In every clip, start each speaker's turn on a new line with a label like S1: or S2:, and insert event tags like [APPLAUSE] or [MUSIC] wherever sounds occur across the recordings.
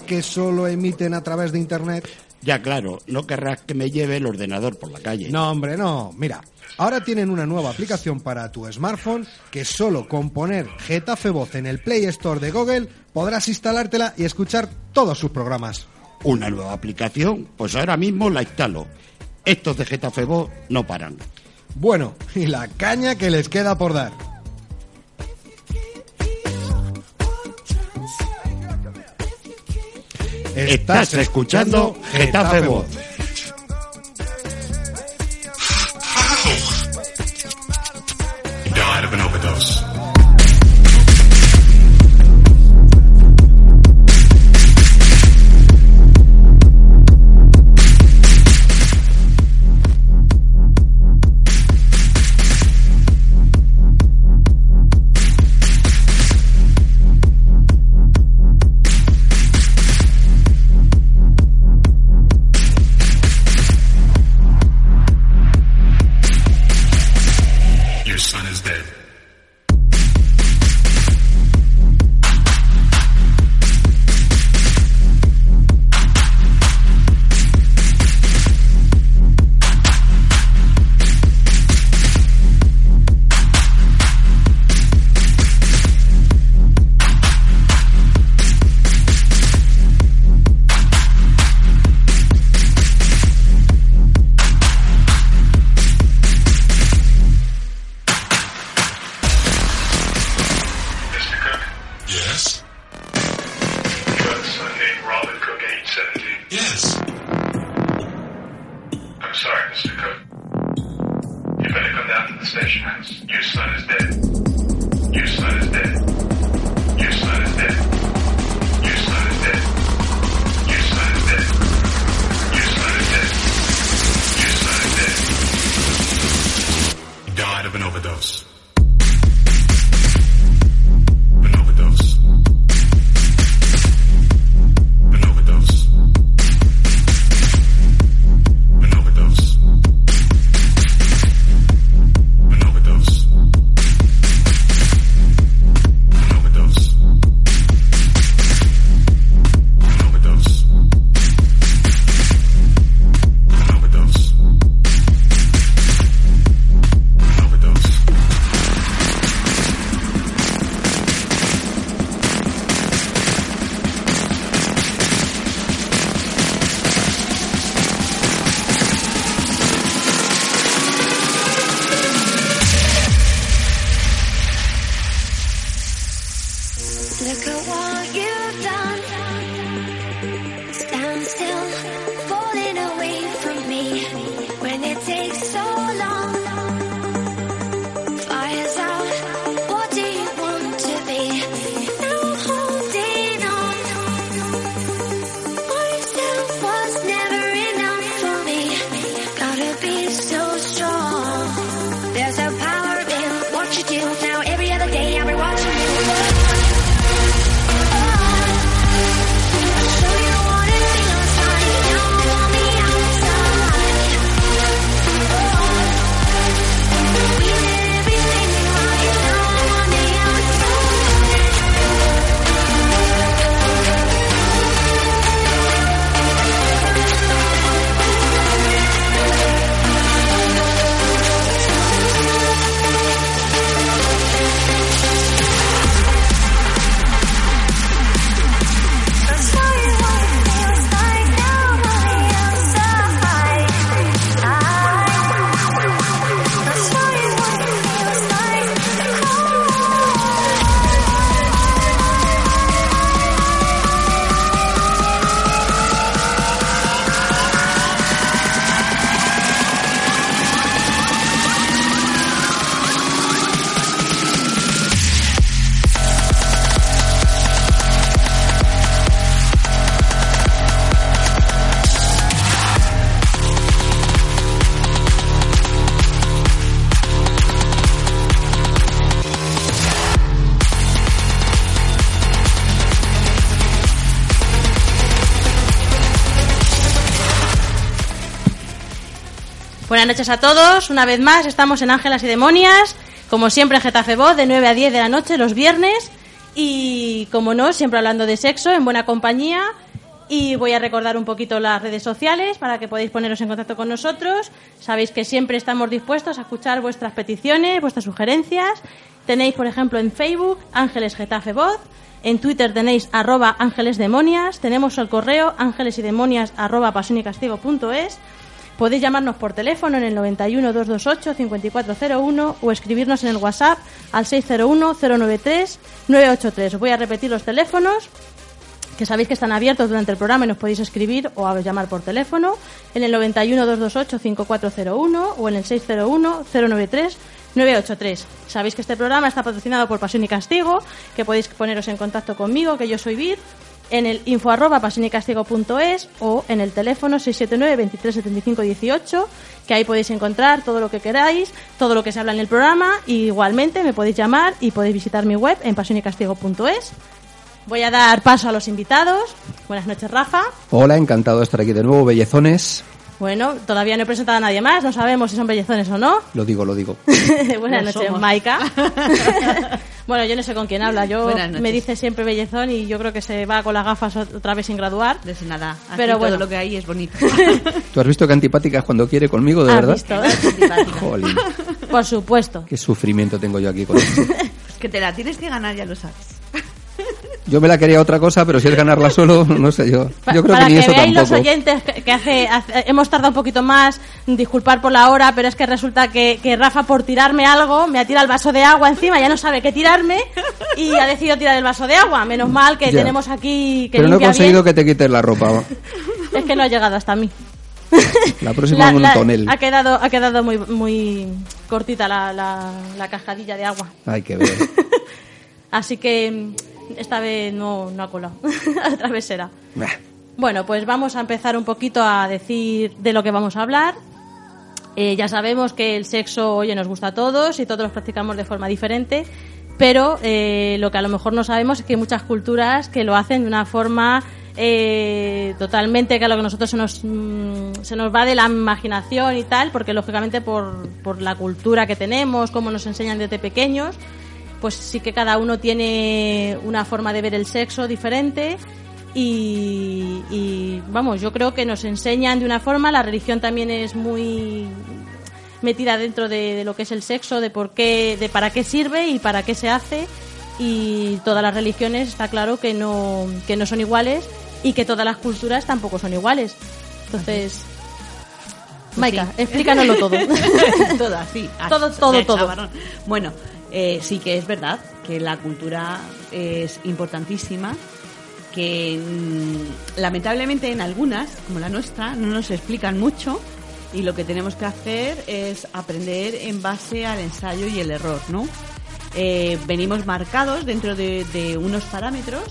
S1: Que solo emiten a través de Internet?
S2: Ya claro, no querrás que me lleve el ordenador por la calle.
S1: No, hombre, no. Mira, ahora tienen una nueva aplicación para tu smartphone que solo con poner Getafe Voz en el Play Store de Google podrás instalártela y escuchar todos sus programas.
S2: ¿Una nueva aplicación? Pues ahora mismo la instalo. Estos de Getafe Voz no paran.
S1: Bueno, y la caña que les queda por dar.
S2: Estás escuchando Getafe Voz.
S3: station house. Your son is dead. Buenas noches a todos. Una vez más estamos en Ángelas y Demonias. Como siempre en Getafe Voz, de 9 a 10 de la noche los viernes. Y como no, siempre hablando de sexo, en buena compañía. Y voy a recordar un poquito las redes sociales para que podáis poneros en contacto con nosotros. Sabéis que siempre estamos dispuestos a escuchar vuestras peticiones, vuestras sugerencias. Tenéis, por ejemplo, en Facebook Ángeles Getafe Voz. En Twitter tenéis arroba ángeles demonias. Tenemos el correo ángeles y demonias arroba pasionicastigo.es. Podéis llamarnos por teléfono en el 91 228 5401 o escribirnos en el WhatsApp al 601 093 983. Os voy a repetir los teléfonos que sabéis que están abiertos durante el programa y nos podéis escribir o a llamar por teléfono en el 91 228 5401 o en el 601 093 983. Sabéis que este programa está patrocinado por Pasión y Castigo, que podéis poneros en contacto conmigo, que yo soy Vir, en el info arroba pasionicastigo.es o en el teléfono 679 23 75 18, que ahí podéis encontrar todo lo que queráis, todo lo que se habla en el programa. Y igualmente me podéis llamar y podéis visitar mi web en pasionicastigo.es. Voy a dar paso a los invitados. Buenas noches, Rafa.
S4: Hola, encantado de estar aquí de nuevo, bellezones.
S3: Bueno, todavía no he presentado a nadie más, no sabemos si son bellezones o no.
S4: Lo digo, lo digo. [LAUGHS]
S3: Buenas noches. Maika. [LAUGHS] bueno, yo no sé con quién habla, yo me dice siempre bellezón y yo creo que se va con las gafas otra vez sin graduar.
S5: De nada. Aquí
S3: Pero
S5: todo
S3: bueno.
S5: lo que hay es bonito. [LAUGHS]
S4: ¿Tú has visto qué antipática es cuando quiere conmigo, de
S3: ¿Has
S4: verdad?
S3: visto?
S4: Jolín,
S3: Por supuesto.
S4: qué sufrimiento tengo yo aquí con esto.
S5: Es que te la tienes que ganar, ya lo sabes.
S4: Yo me la quería otra cosa, pero si es ganarla solo, no sé yo. Yo creo
S3: para
S4: que ni
S3: que
S4: eso
S3: veáis los
S4: tampoco.
S3: oyentes que, hace, hace- hemos tardado un poquito más, disculpar por la hora, pero es que resulta que, que Rafa por tirarme algo me ha tirado el vaso de agua encima, ya no sabe qué tirarme y ha decidido tirar el vaso de agua. Menos mal que
S4: Ya.
S3: tenemos aquí que
S4: Pero no he conseguido
S3: bien.
S4: que te quites la ropa.
S3: Es que no ha llegado hasta mí.
S4: La próxima
S3: La- la-
S4: tonel.
S3: ha quedado, ha quedado muy, muy cortita la, la, la cascadilla de agua.
S4: Hay que ver.
S3: Así que mm, esta vez no, no ha colado. [LAUGHS] Otra vez será.
S4: Bah.
S3: Bueno, pues vamos a empezar un poquito a decir de lo que vamos a hablar. Eh, ya sabemos que el sexo, oye, nos gusta a todos y todos lo practicamos de forma diferente, pero eh, lo que a lo mejor no sabemos es que hay muchas culturas que lo hacen de una forma eh, totalmente que a lo que nosotros se nos, mm, se nos va de la imaginación y tal, porque lógicamente por, por la cultura que tenemos, como nos enseñan desde pequeños, pues sí que cada uno tiene una forma de ver el sexo diferente y, y, vamos, yo creo que nos enseñan de una forma, la religión también es muy metida dentro de, de lo que es el sexo, de por qué, de para qué sirve y para qué se hace y todas las religiones está claro que no, que no son iguales y que todas las culturas tampoco son iguales. Entonces, Maika,
S5: sí.
S3: explícanoslo todo. [LAUGHS]
S5: todo así. así, [LAUGHS]
S3: Todo, todo, todo.
S5: Bueno, eh, sí que es verdad que la cultura es importantísima, que mm, lamentablemente en algunas, como la nuestra, no nos explican mucho y lo que tenemos que hacer es aprender en base al ensayo y el error, ¿no? Eh, venimos marcados dentro de, unos parámetros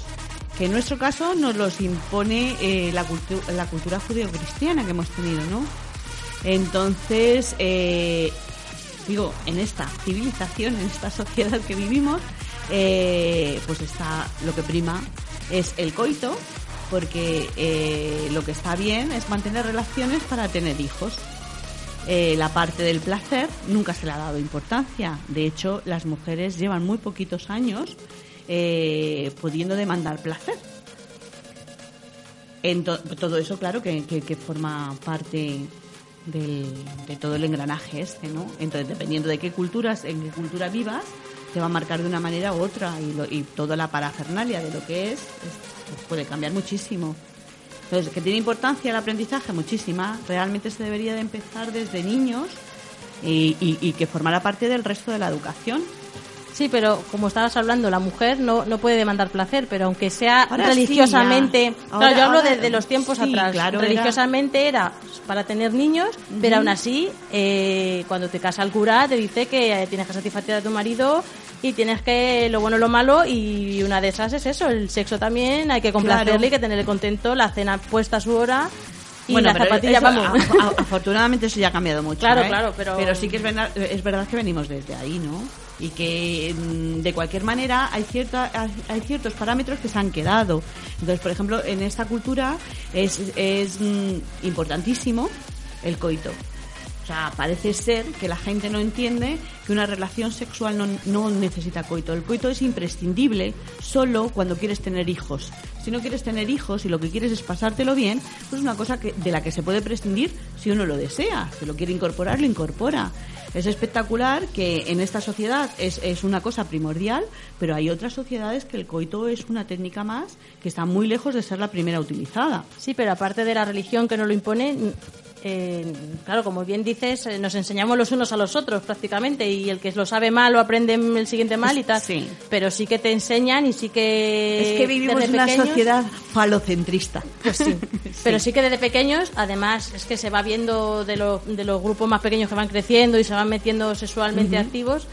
S5: que en nuestro caso nos los impone eh, la, cultu- la cultura judeocristiana que hemos tenido, ¿no? Entonces, digo, en esta civilización, en esta sociedad que vivimos, eh, pues está lo que prima es el coito, porque eh, lo que está bien es mantener relaciones para tener hijos. Eh, la parte del placer nunca se le ha dado importancia. De hecho, las mujeres llevan muy poquitos años pudiendo demandar placer. En to- todo eso, claro, que forma parte del- de todo el engranaje este, ¿no? Entonces, dependiendo de qué culturas, en qué cultura vivas, te va a marcar de una manera u otra y, lo- y toda la parafernalia de lo que es, es- pues puede cambiar muchísimo. Entonces, que tiene importancia el aprendizaje, muchísima. Realmente se debería de empezar desde niños y, y- y que formara parte del resto de la educación.
S3: Sí, pero como estabas hablando, la mujer no, no puede demandar placer, pero aunque sea
S5: Ahora sí,
S3: religiosamente. claro, yo hablo
S5: ahora-
S3: de, de los tiempos
S5: sí,
S3: atrás.
S5: claro,
S3: religiosamente era... para tener niños, pero aún así, eh, cuando te casa el cura, te dice que eh, tienes que satisfacer a tu marido y tienes que lo bueno, lo malo, y una de esas es eso, el sexo también, hay que complacerle,
S5: Claro.
S3: hay que tenerle contento, la cena puesta a su hora. Y
S5: bueno,
S3: la
S5: pero
S3: zapatilla,
S5: eso,
S3: vamos.
S5: a- a- afortunadamente eso ya ha cambiado mucho.
S3: Claro,
S5: ¿eh?
S3: claro, pero-
S5: sí que es verdad, es verdad que venimos desde ahí, ¿no? Y que mm, de cualquier manera hay, cierta, hay- ciertos parámetros que se han quedado. Entonces, por ejemplo, en esta cultura es, es mm, importantísimo el coito. O sea, parece ser que la gente no entiende que una relación sexual no, no necesita coito. El coito es imprescindible solo cuando quieres tener hijos. Si no quieres tener hijos y lo que quieres es pasártelo bien, pues es una cosa que, de la que se puede prescindir si uno lo desea. Si lo quiere incorporar, lo incorpora. Es espectacular que en esta sociedad es, es una cosa primordial, pero hay otras sociedades que el coito es una técnica más que está muy lejos de ser la primera utilizada.
S3: Sí, pero aparte de la religión que nos lo impone, eh, claro, como bien dices, eh, nos enseñamos los unos a los otros prácticamente y el que lo sabe mal lo aprende el siguiente mal y tal.
S5: Sí.
S3: Pero sí que te enseñan y sí que...
S5: es que vivimos en una sociedad falocentrista.
S3: Pues sí. [LAUGHS] Pero sí que desde pequeños, además, es que se va viendo de, lo- de los grupos más pequeños que van creciendo y se van metiendo sexualmente activos,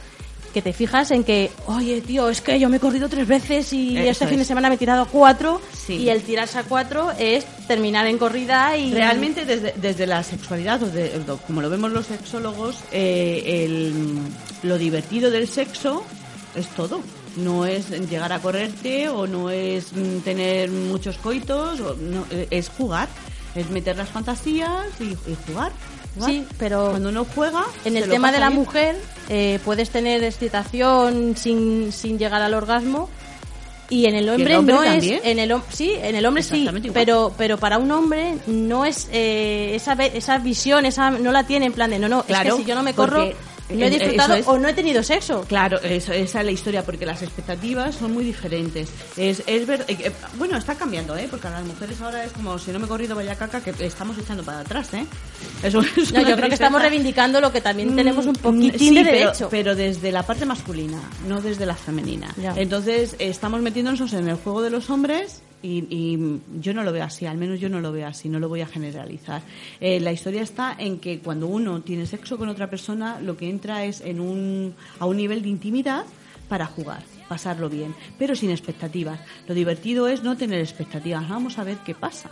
S3: que te fijas en que, oye, tío, es que yo me he corrido tres veces y
S5: Eso
S3: este fin de semana me he tirado cuatro
S5: Sí.
S3: y el tirarse a cuatro es terminar en corrida y...
S5: Realmente desde, desde la sexualidad, o de- lo- como lo vemos los sexólogos, eh, el- lo divertido del sexo es todo. No es llegar a correrte o no es mm, tener muchos coitos, o no, eh, es jugar, es meter las fantasías y, y jugar.
S3: Sí, pero
S5: Cuando uno juega...
S3: En el tema de la mujer, eh, puedes tener excitación sin, sin llegar al orgasmo. Y en el hombre,
S5: hombre
S3: no
S5: también?
S3: es. En el, sí, en el hombre sí.
S5: Igual.
S3: Pero, pero para un hombre no es eh, esa, esa visión, esa no la tiene en plan de no, no.
S5: Claro,
S3: es que si yo no me corro, no he
S5: eh,
S3: disfrutado
S5: es.
S3: o no he tenido sexo.
S5: Claro, eso, esa es la historia, porque las expectativas son muy diferentes. Es, es ver, eh, eh, bueno, está cambiando, ¿eh? Porque a las mujeres ahora es como si no me he corrido vaya caca, que estamos echando para atrás, ¿eh? Eso, es
S3: No,
S5: una
S3: yo creo que estamos reivindicando lo que también tenemos un
S5: Mm,
S3: poquitín
S5: sí,
S3: de
S5: pero-
S3: derecho.
S5: Pero, desde la parte masculina, no desde la femenina.
S3: Ya.
S5: Entonces, estamos metiéndonos en el juego de los hombres y, y yo no lo veo así, al menos yo no lo veo así, no lo voy a generalizar. Eh, la historia está en que cuando uno tiene sexo con otra persona, lo que entra es en un, a un nivel de intimidad para jugar, pasarlo bien, pero sin expectativas. Lo divertido es no tener expectativas, vamos a ver qué pasa.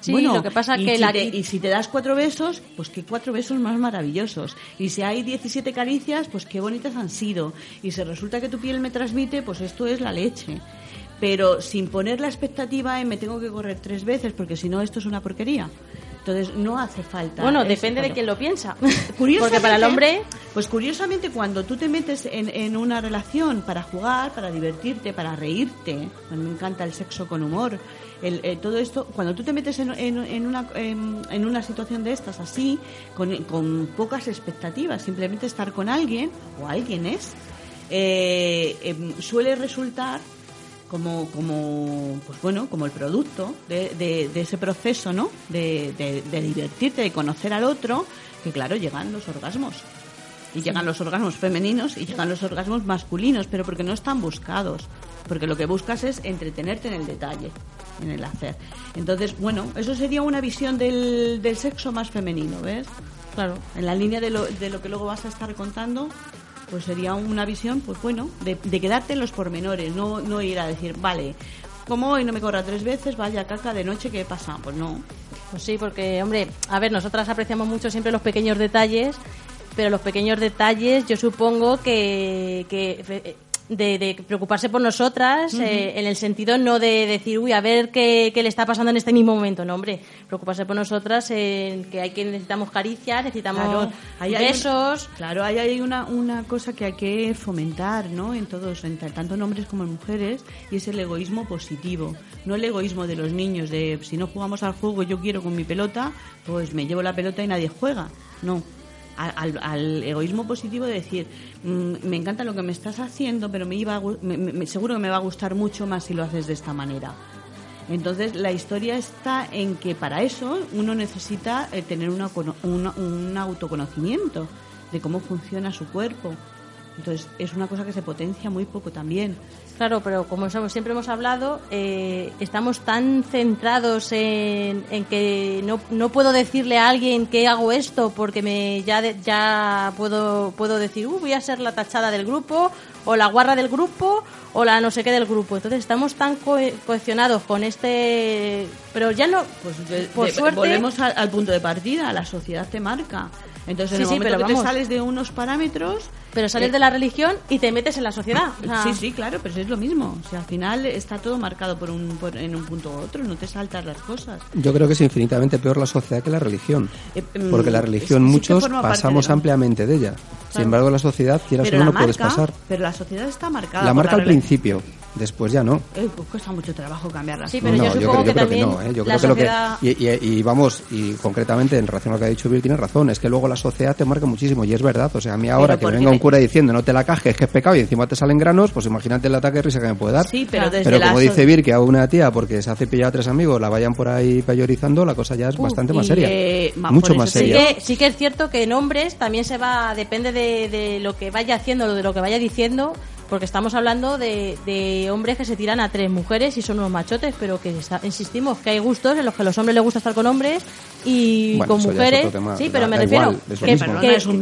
S3: Sí, lo que pasa
S5: y
S3: que
S5: si
S3: la-
S5: te- y si te das cuatro besos, pues qué cuatro besos más maravillosos. Y si hay 17 caricias, pues qué bonitas han sido. Y si resulta que tu piel me transmite, pues esto es la leche. Pero sin poner la expectativa en me tengo que correr tres veces, porque si no, esto es una porquería. Entonces, no hace falta.
S3: Bueno, depende de quién lo piensa. [LAUGHS] Porque para el hombre,
S5: Pues curiosamente, cuando tú te metes en, en una relación para jugar, para divertirte, para reírte, a mí me encanta el sexo con humor, el, eh, todo esto, cuando tú te metes en, en- en una, en, una situación de estas así, con, con pocas expectativas, simplemente estar con alguien, o alguien es, eh, em, suele resultar como, como pues bueno como el producto de, de- de ese proceso no de, de- de divertirte de conocer al otro que claro llegan los orgasmos. Y llegan los orgasmos femeninos y llegan los orgasmos masculinos pero porque no están buscados. Porque lo que buscas es entretenerte en el detalle en el hacer. Entonces bueno eso sería una visión del, del sexo más femenino ves
S3: claro.
S5: en la línea de lo, de lo que luego vas a estar contando, pues sería una visión, pues bueno, de, de quedarte en los pormenores, no, no ir a decir, vale, como hoy no me corra tres veces, vaya caca de noche, ¿qué pasa? Pues no.
S3: Pues sí, porque, hombre, a ver, nosotras apreciamos mucho siempre los pequeños detalles, pero los pequeños detalles yo supongo que, que de, de preocuparse por nosotras, eh, en el sentido no de decir, uy, a ver qué, qué le está pasando en este mismo momento, no, hombre, preocuparse por nosotras en que hay que necesitamos caricias, necesitamos
S5: Claro, ahí hay un-
S3: besos.
S5: claro, ahí hay una, una cosa que hay que fomentar, ¿no? En todos, en ta- tanto en hombres como en mujeres, y es el egoísmo positivo. No el egoísmo de los niños, de si no jugamos al juego, yo quiero con mi pelota, pues me llevo la pelota y nadie juega. No. Al, al- egoísmo positivo de decir, mm, me encanta lo que me estás haciendo, pero me iba a me- seguro que me va a gustar mucho más si lo haces de esta manera. Entonces, la historia está en que para eso uno necesita eh, tener una- un autoconocimiento de cómo funciona su cuerpo. Entonces, es una cosa que se potencia muy poco también.
S3: Claro, pero como siempre hemos hablado, eh, estamos tan centrados en, en que no, no puedo decirle a alguien que hago esto porque me ya de- ya puedo puedo decir, "Uh, voy a ser la tachada del grupo o la guarra del grupo o la no sé qué del grupo. Entonces estamos tan co- cohesionados con este Pero ya no,
S5: Pues de-
S3: por
S5: de-
S3: suerte,
S5: volvemos al, al punto de partida, la sociedad te marca. Entonces, en
S3: Sí,
S5: el
S3: sí,
S5: momento
S3: pero
S5: que te sales de unos parámetros...
S3: pero sales
S5: eh,
S3: de la religión y te metes en la sociedad. O sea,
S5: Sí, sí, claro, pero es lo mismo. O sea, al final está todo marcado por un, por- en un punto u otro, no te saltas las cosas.
S4: Yo creo que es infinitamente peor la sociedad que la religión.
S5: Eh, mm,
S4: Porque la religión
S5: sí
S4: muchos pasamos
S5: de
S4: ampliamente de ella. Sin embargo, la sociedad, quieras o no, no puedes pasar.
S5: pero la sociedad está marcada.
S4: La
S5: por
S4: marca al principio, después ya no.
S5: Eh, pues cuesta mucho trabajo cambiarla.
S3: Sí, pero
S4: no,
S3: yo supongo
S4: creo,
S3: que
S4: creo
S3: también
S4: no, ¿eh? Yo creo que lo que
S3: sociedad-
S4: y, y- y vamos, y concretamente en relación a lo que ha dicho Bill, tiene razón, es que luego la sociedad te marca muchísimo y es verdad, o sea, a mí ahora que venga un cura diciendo no te la cajes, que es pecado y encima te salen granos, pues imagínate el ataque de risa que me puede dar.
S5: Sí, pero desde
S4: Pero como dice Vir, que a una tía porque se hace pillar a tres amigos la vayan por ahí peyorizando, la cosa ya es
S5: Uf,
S4: bastante más seria.
S5: eh,
S4: Mucho más
S3: Sí
S4: seria.
S3: que, sí que es cierto que en hombres también se va, depende de, de lo que vaya haciendo, de lo que vaya diciendo, porque estamos hablando de, de hombres que se tiran a tres mujeres y son unos machotes, pero que está- insistimos que hay gustos en los que a los hombres les gusta estar con hombres y
S4: Bueno,
S3: con mujeres.
S4: tema,
S3: sí, pero me refiero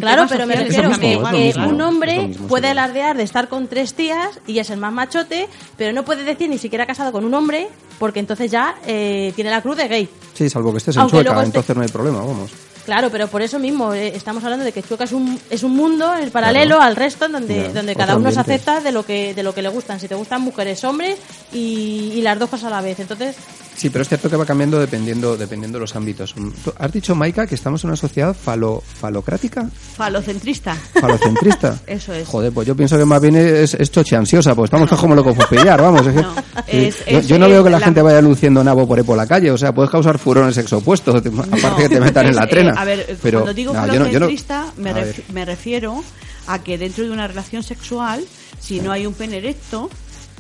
S3: claro, pero me refiero que,
S4: mismo,
S3: un hombre
S4: mismo,
S3: puede
S4: sí.
S3: alardear de estar con tres tías y es el más machote, pero no puede decir ni siquiera casado con un hombre, porque entonces ya eh, tiene la cruz de gay.
S4: Sí, salvo que estés en
S3: Aunque
S4: Chueca, entonces no hay problema, vamos.
S3: Claro, pero por eso mismo eh, estamos hablando de que Chueca es un, es un mundo en paralelo al resto en donde,
S4: Ya,
S3: donde cada uno se acepta de lo que de lo que le gustan. Si te gustan mujeres, hombres y, y las dos cosas a la vez. Entonces,
S4: Sí, pero es cierto que va cambiando dependiendo dependiendo de los ámbitos. Has dicho, Maika, que estamos en una sociedad falo, falocrática,
S5: Falocentrista.
S4: falocentrista. [LAUGHS]
S5: Eso es.
S4: Joder, pues yo pienso que más bien es, es choche ansiosa, pues estamos como locos por pillar, vamos. es que-
S5: No,
S4: sí.
S5: es-
S4: yo,
S5: es-
S4: yo no
S5: es
S4: veo que la,
S5: la-
S4: gente vaya luciendo nabo por ahí por la calle, o sea, puedes causar furor en el sexo opuesto, te- aparte que te metan en la [LAUGHS] trena.
S5: A ver,
S4: pero,
S5: cuando digo
S4: no, yo no- no-
S5: falocentrista, me,
S4: a
S5: ref- me refiero a que dentro de una relación sexual, si no hay un pene erecto,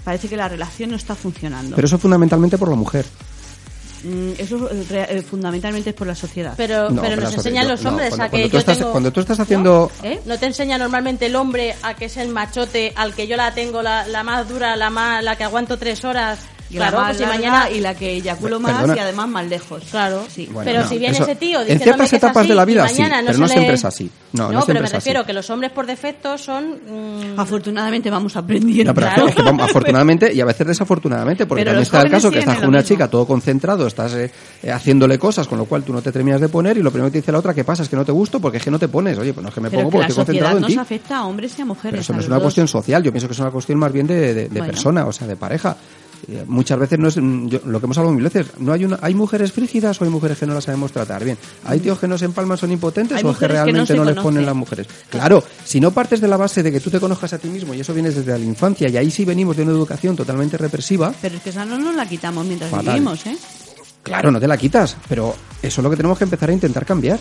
S5: parece que la relación no está funcionando.
S4: Pero eso fundamentalmente por la mujer.
S5: Mm, eso eh, eh, fundamentalmente es por la sociedad.
S3: pero,
S4: No,
S3: pero
S4: pero
S3: nos enseñan los
S4: no,
S3: hombres
S4: cuando-
S3: a que
S4: cuando tú
S3: yo
S4: estás-
S3: tengo-
S4: cuando tú estás haciendo-
S3: ¿No? ¿Eh? ¿No te enseña normalmente el hombre a que es el machote, al que yo la tengo la, la más dura, la más la que aguanto tres horas?
S5: Y
S3: claro,
S5: la más
S3: pues si mañana
S5: y la que eyaculo más
S4: perdona.
S5: y además más lejos.
S3: Claro,
S5: Sí.
S4: Bueno,
S3: pero
S4: no,
S3: si viene
S4: eso-
S3: ese tío
S4: en ciertas
S3: que es
S4: etapas
S3: así
S4: de la vida sí,
S3: no
S4: pero no siempre es así. No, no
S3: pero me
S4: así.
S3: refiero que los hombres por defecto son mm,
S5: Afortunadamente vamos aprendiendo.
S4: No, pero
S3: Claro.
S4: es que vamos, [LAUGHS] afortunadamente y a veces desafortunadamente, porque
S5: Pero
S4: también está el caso que estás con una
S5: mismo.
S4: chica todo concentrado, estás eh, eh, haciéndole cosas, con lo cual tú no te terminas de poner y lo primero que te dice la otra, ¿qué pasa? Es que no te gusto porque es que no te pones. Oye, pues no es que me pongo
S5: que
S4: porque estoy concentrado en
S5: nos
S4: ti.
S5: afecta a hombres y a mujeres.
S4: Pero eso no es una cuestión social, yo pienso que es una cuestión más bien de, persona, o sea, de pareja. Eh, Muchas veces no es mm, yo- lo que hemos hablado mil veces. No hay una, hay mujeres frígidas o hay mujeres que no las sabemos tratar bien. Hay tíos que no se empalman son impotentes o es que
S5: mujeres que no
S4: realmente no, les ponen las mujeres. Claro, si no partes de la base de que tú te conozcas a ti mismo y eso viene desde la infancia y ahí sí venimos de una educación totalmente represiva,
S5: Pero es que esa no nos la quitamos mientras
S4: Fatal.
S5: vivimos, ¿eh?
S4: claro, no te la quitas, pero eso es lo que tenemos que empezar a intentar cambiar.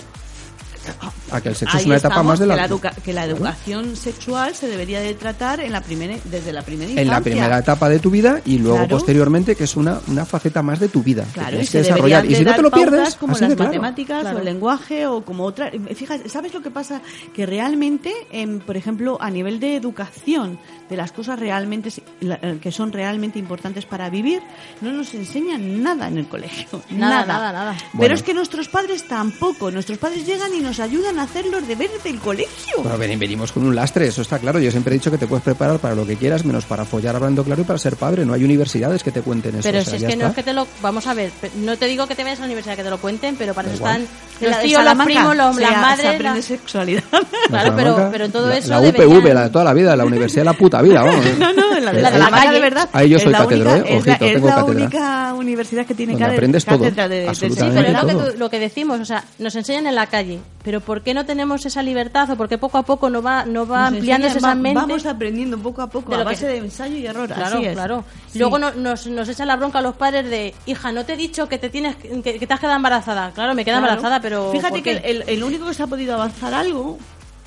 S4: A que el sexo es
S5: Ahí
S4: una etapa más de la,
S5: que la, educa- que la educación sexual se debería de tratar en la primera, desde la primera
S4: en la
S5: infancia.
S4: primera etapa de tu vida y luego
S5: Claro.
S4: posteriormente que es una, una faceta más de tu vida. que
S5: Claro, y
S4: tienes que desarrollar.
S5: deberían
S4: Y
S5: de
S4: si no te lo pierdes,
S5: como
S4: así
S5: las
S4: de claro.
S5: matemáticas
S3: Claro.
S5: o el lenguaje o como otra. Fíjate, ¿sabes lo que pasa? Que realmente, em, por ejemplo, a nivel de educación de las cosas realmente eh, que son realmente importantes para vivir, no nos enseñan nada en el colegio.
S3: Nada, nada, nada.
S5: Pero
S4: Bueno.
S5: es que nuestros padres tampoco. Nuestros padres llegan y nos ayudan a hacer los deberes del colegio.
S4: Bueno, ven- venimos con un lastre, eso está claro. Yo siempre he dicho que te puedes preparar para lo que quieras, menos para follar hablando claro y para ser padre. No hay universidades que te cuenten eso.
S3: Pero
S4: o sea,
S3: si es que no es que te lo... Vamos a ver, no te digo que te vayas a la universidad que te lo cuenten, pero para
S4: Da
S3: eso
S4: igual.
S3: están
S5: la
S3: los tíos, los primos, los-
S5: se-
S3: las
S5: se
S3: madres...
S5: aprende [LAUGHS]
S3: la-
S5: sexualidad.
S4: La
S3: Claro, pero, pero en todo
S4: la,
S3: eso
S4: La UPV,
S3: deberían-
S4: la de toda la vida, la universidad de la puta vida, [LAUGHS] vamos.
S5: No, no, la de
S3: La
S5: la,
S3: de la calle.
S5: de verdad.
S4: Ahí yo
S5: es
S4: soy
S5: la única,
S4: ¿eh?
S5: es la-
S4: Ojito,
S5: es
S4: tengo
S5: la
S4: cátedra.
S5: única universidad que tiene cátedra-
S4: aprendes todo,
S5: cátedra de,
S3: Sí, pero es lo que decimos, o sea, nos enseñan en la calle, pero ¿por qué no tenemos esa libertad o por qué poco a poco no va, no va
S5: Nos
S3: ampliándose
S5: enseñan,
S3: esa
S5: va-
S3: mente?
S5: Vamos aprendiendo poco a poco a
S3: que-
S5: base de ensayo y error.
S3: Claro,
S5: así es.
S3: claro.
S5: Sí.
S3: Luego no- nos, nos echan la bronca a los padres de, hija, no te he dicho que te tienes que, que te has quedado embarazada. Claro, me queda
S5: Claro.
S3: embarazada, pero
S5: Fíjate
S3: ¿por
S5: que el, el único que se ha podido avanzar algo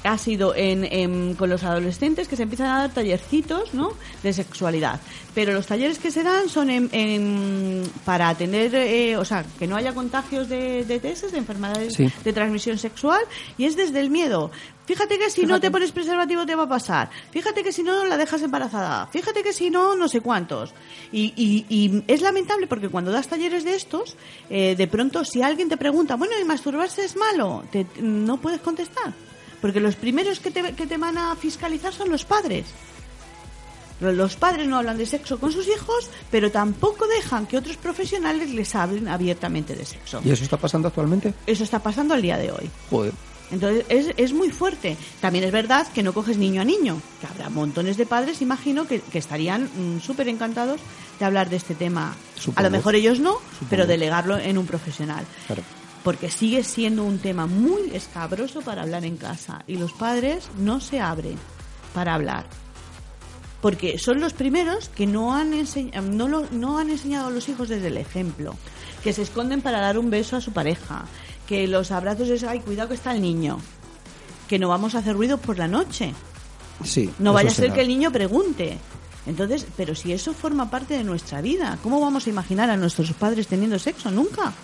S5: ha sido en, en- con los adolescentes que se empiezan a dar tallercitos ¿no? de sexualidad. Pero los talleres que se dan son en, en- para atender, eh, o sea, que no haya contagios de, de TS, de enfermedades
S4: Sí.
S5: de transmisión sexual, y es desde el miedo. Fíjate que si no te pones preservativo te va a pasar. Fíjate que si no la dejas embarazada. Fíjate que si no, no sé cuántos. Y, y- y es lamentable porque cuando das talleres de estos, eh, de pronto si alguien te pregunta, bueno, ¿y masturbarse es malo? Te- no puedes contestar. Porque los primeros que te, que te van a fiscalizar son los padres. Los padres no hablan de sexo con sus hijos, pero tampoco dejan que otros profesionales les hablen abiertamente de sexo.
S4: ¿Y eso está pasando actualmente?
S5: Eso está pasando al día de hoy.
S4: Joder.
S5: Entonces es, es muy fuerte. También es verdad que no coges niño a niño, que habrá montones de padres, imagino, que, que estarían mm, súper encantados de hablar de este tema. A lo mejor ellos no, pero delegarlo en un profesional.
S4: Claro.
S5: Porque sigue siendo un tema muy escabroso para hablar en casa y los padres no se abren para hablar. Porque son los primeros que no han, no, lo- no han enseñado a los hijos desde el ejemplo, que se esconden para dar un beso a su pareja, que los abrazos es, ay, cuidado que está el niño, que no vamos a hacer ruido por la noche,
S4: Sí.
S5: no vaya a ser
S4: será.
S5: que el niño pregunte. Entonces, pero si eso forma parte de nuestra vida, ¿cómo vamos a imaginar a nuestros padres teniendo sexo? Nunca.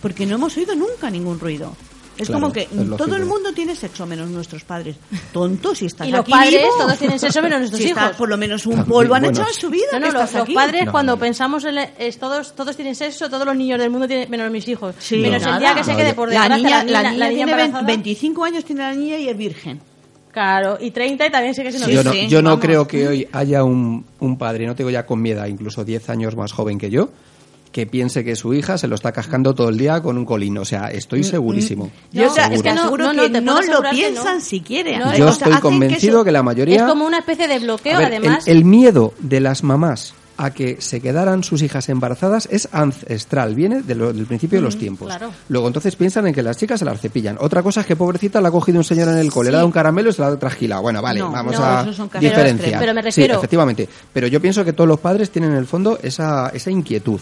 S5: Porque no hemos oído nunca ningún ruido. Es
S4: Claro,
S5: como que
S4: es
S5: todo el mundo tiene sexo menos nuestros padres. Tontos, si estás
S3: Y los
S5: aquí
S3: padres,
S5: vivo,
S3: todos tienen sexo menos nuestros
S5: si estás
S3: hijos.
S5: por lo menos un polvo han
S4: bueno,
S5: hecho en su vida.
S3: No, no,
S5: que
S3: los, padres
S4: No,
S3: cuando
S4: no.
S3: pensamos en es, todos todos tienen sexo, todos los niños del mundo tienen menos mis hijos,
S5: Sí,
S3: menos
S5: nada.
S3: el día que se quede
S4: yo-
S3: por
S5: la
S3: desgracia
S5: niña,
S3: la niña,
S5: la
S3: la
S5: niña
S3: niña
S5: tiene
S3: embarazada.
S5: 25 años, tiene la niña y es virgen.
S3: Claro, y 30 y también sigue siendo
S5: Sí,
S4: yo
S3: virgen.
S4: no,
S5: sí,
S4: yo no creo que hoy haya un, un padre, no tengo ya con mi edad, incluso 10 años más joven que yo, que piense que su hija se lo está cascando todo el día con un colín. O sea, estoy segurísimo.
S5: Yo
S3: No,
S5: te,
S3: es que no,
S5: aseguro
S3: no, no,
S5: que
S3: te
S5: no
S3: puedo
S5: lo piensan
S3: no.
S5: si quieren.
S3: No,
S4: yo
S3: o sea,
S4: estoy
S5: que
S4: convencido que la mayoría...
S3: Es como una especie de bloqueo,
S4: ver,
S3: además.
S4: el, miedo de las mamás a que se quedaran sus hijas embarazadas es ancestral, viene de lo- del principio de los tiempos.
S3: claro.
S4: Luego entonces piensan en que las chicas se las cepillan. Otra cosa es que pobrecita la ha cogido un señor en el cole, le ha dado un caramelo y se la ha trasquilado. Bueno, vale,
S5: No,
S4: vamos
S5: no,
S4: a diferenciar.
S3: Pero me
S4: Sí,
S3: refiero-
S4: efectivamente. Pero yo pienso que todos los padres tienen en el fondo esa, esa inquietud.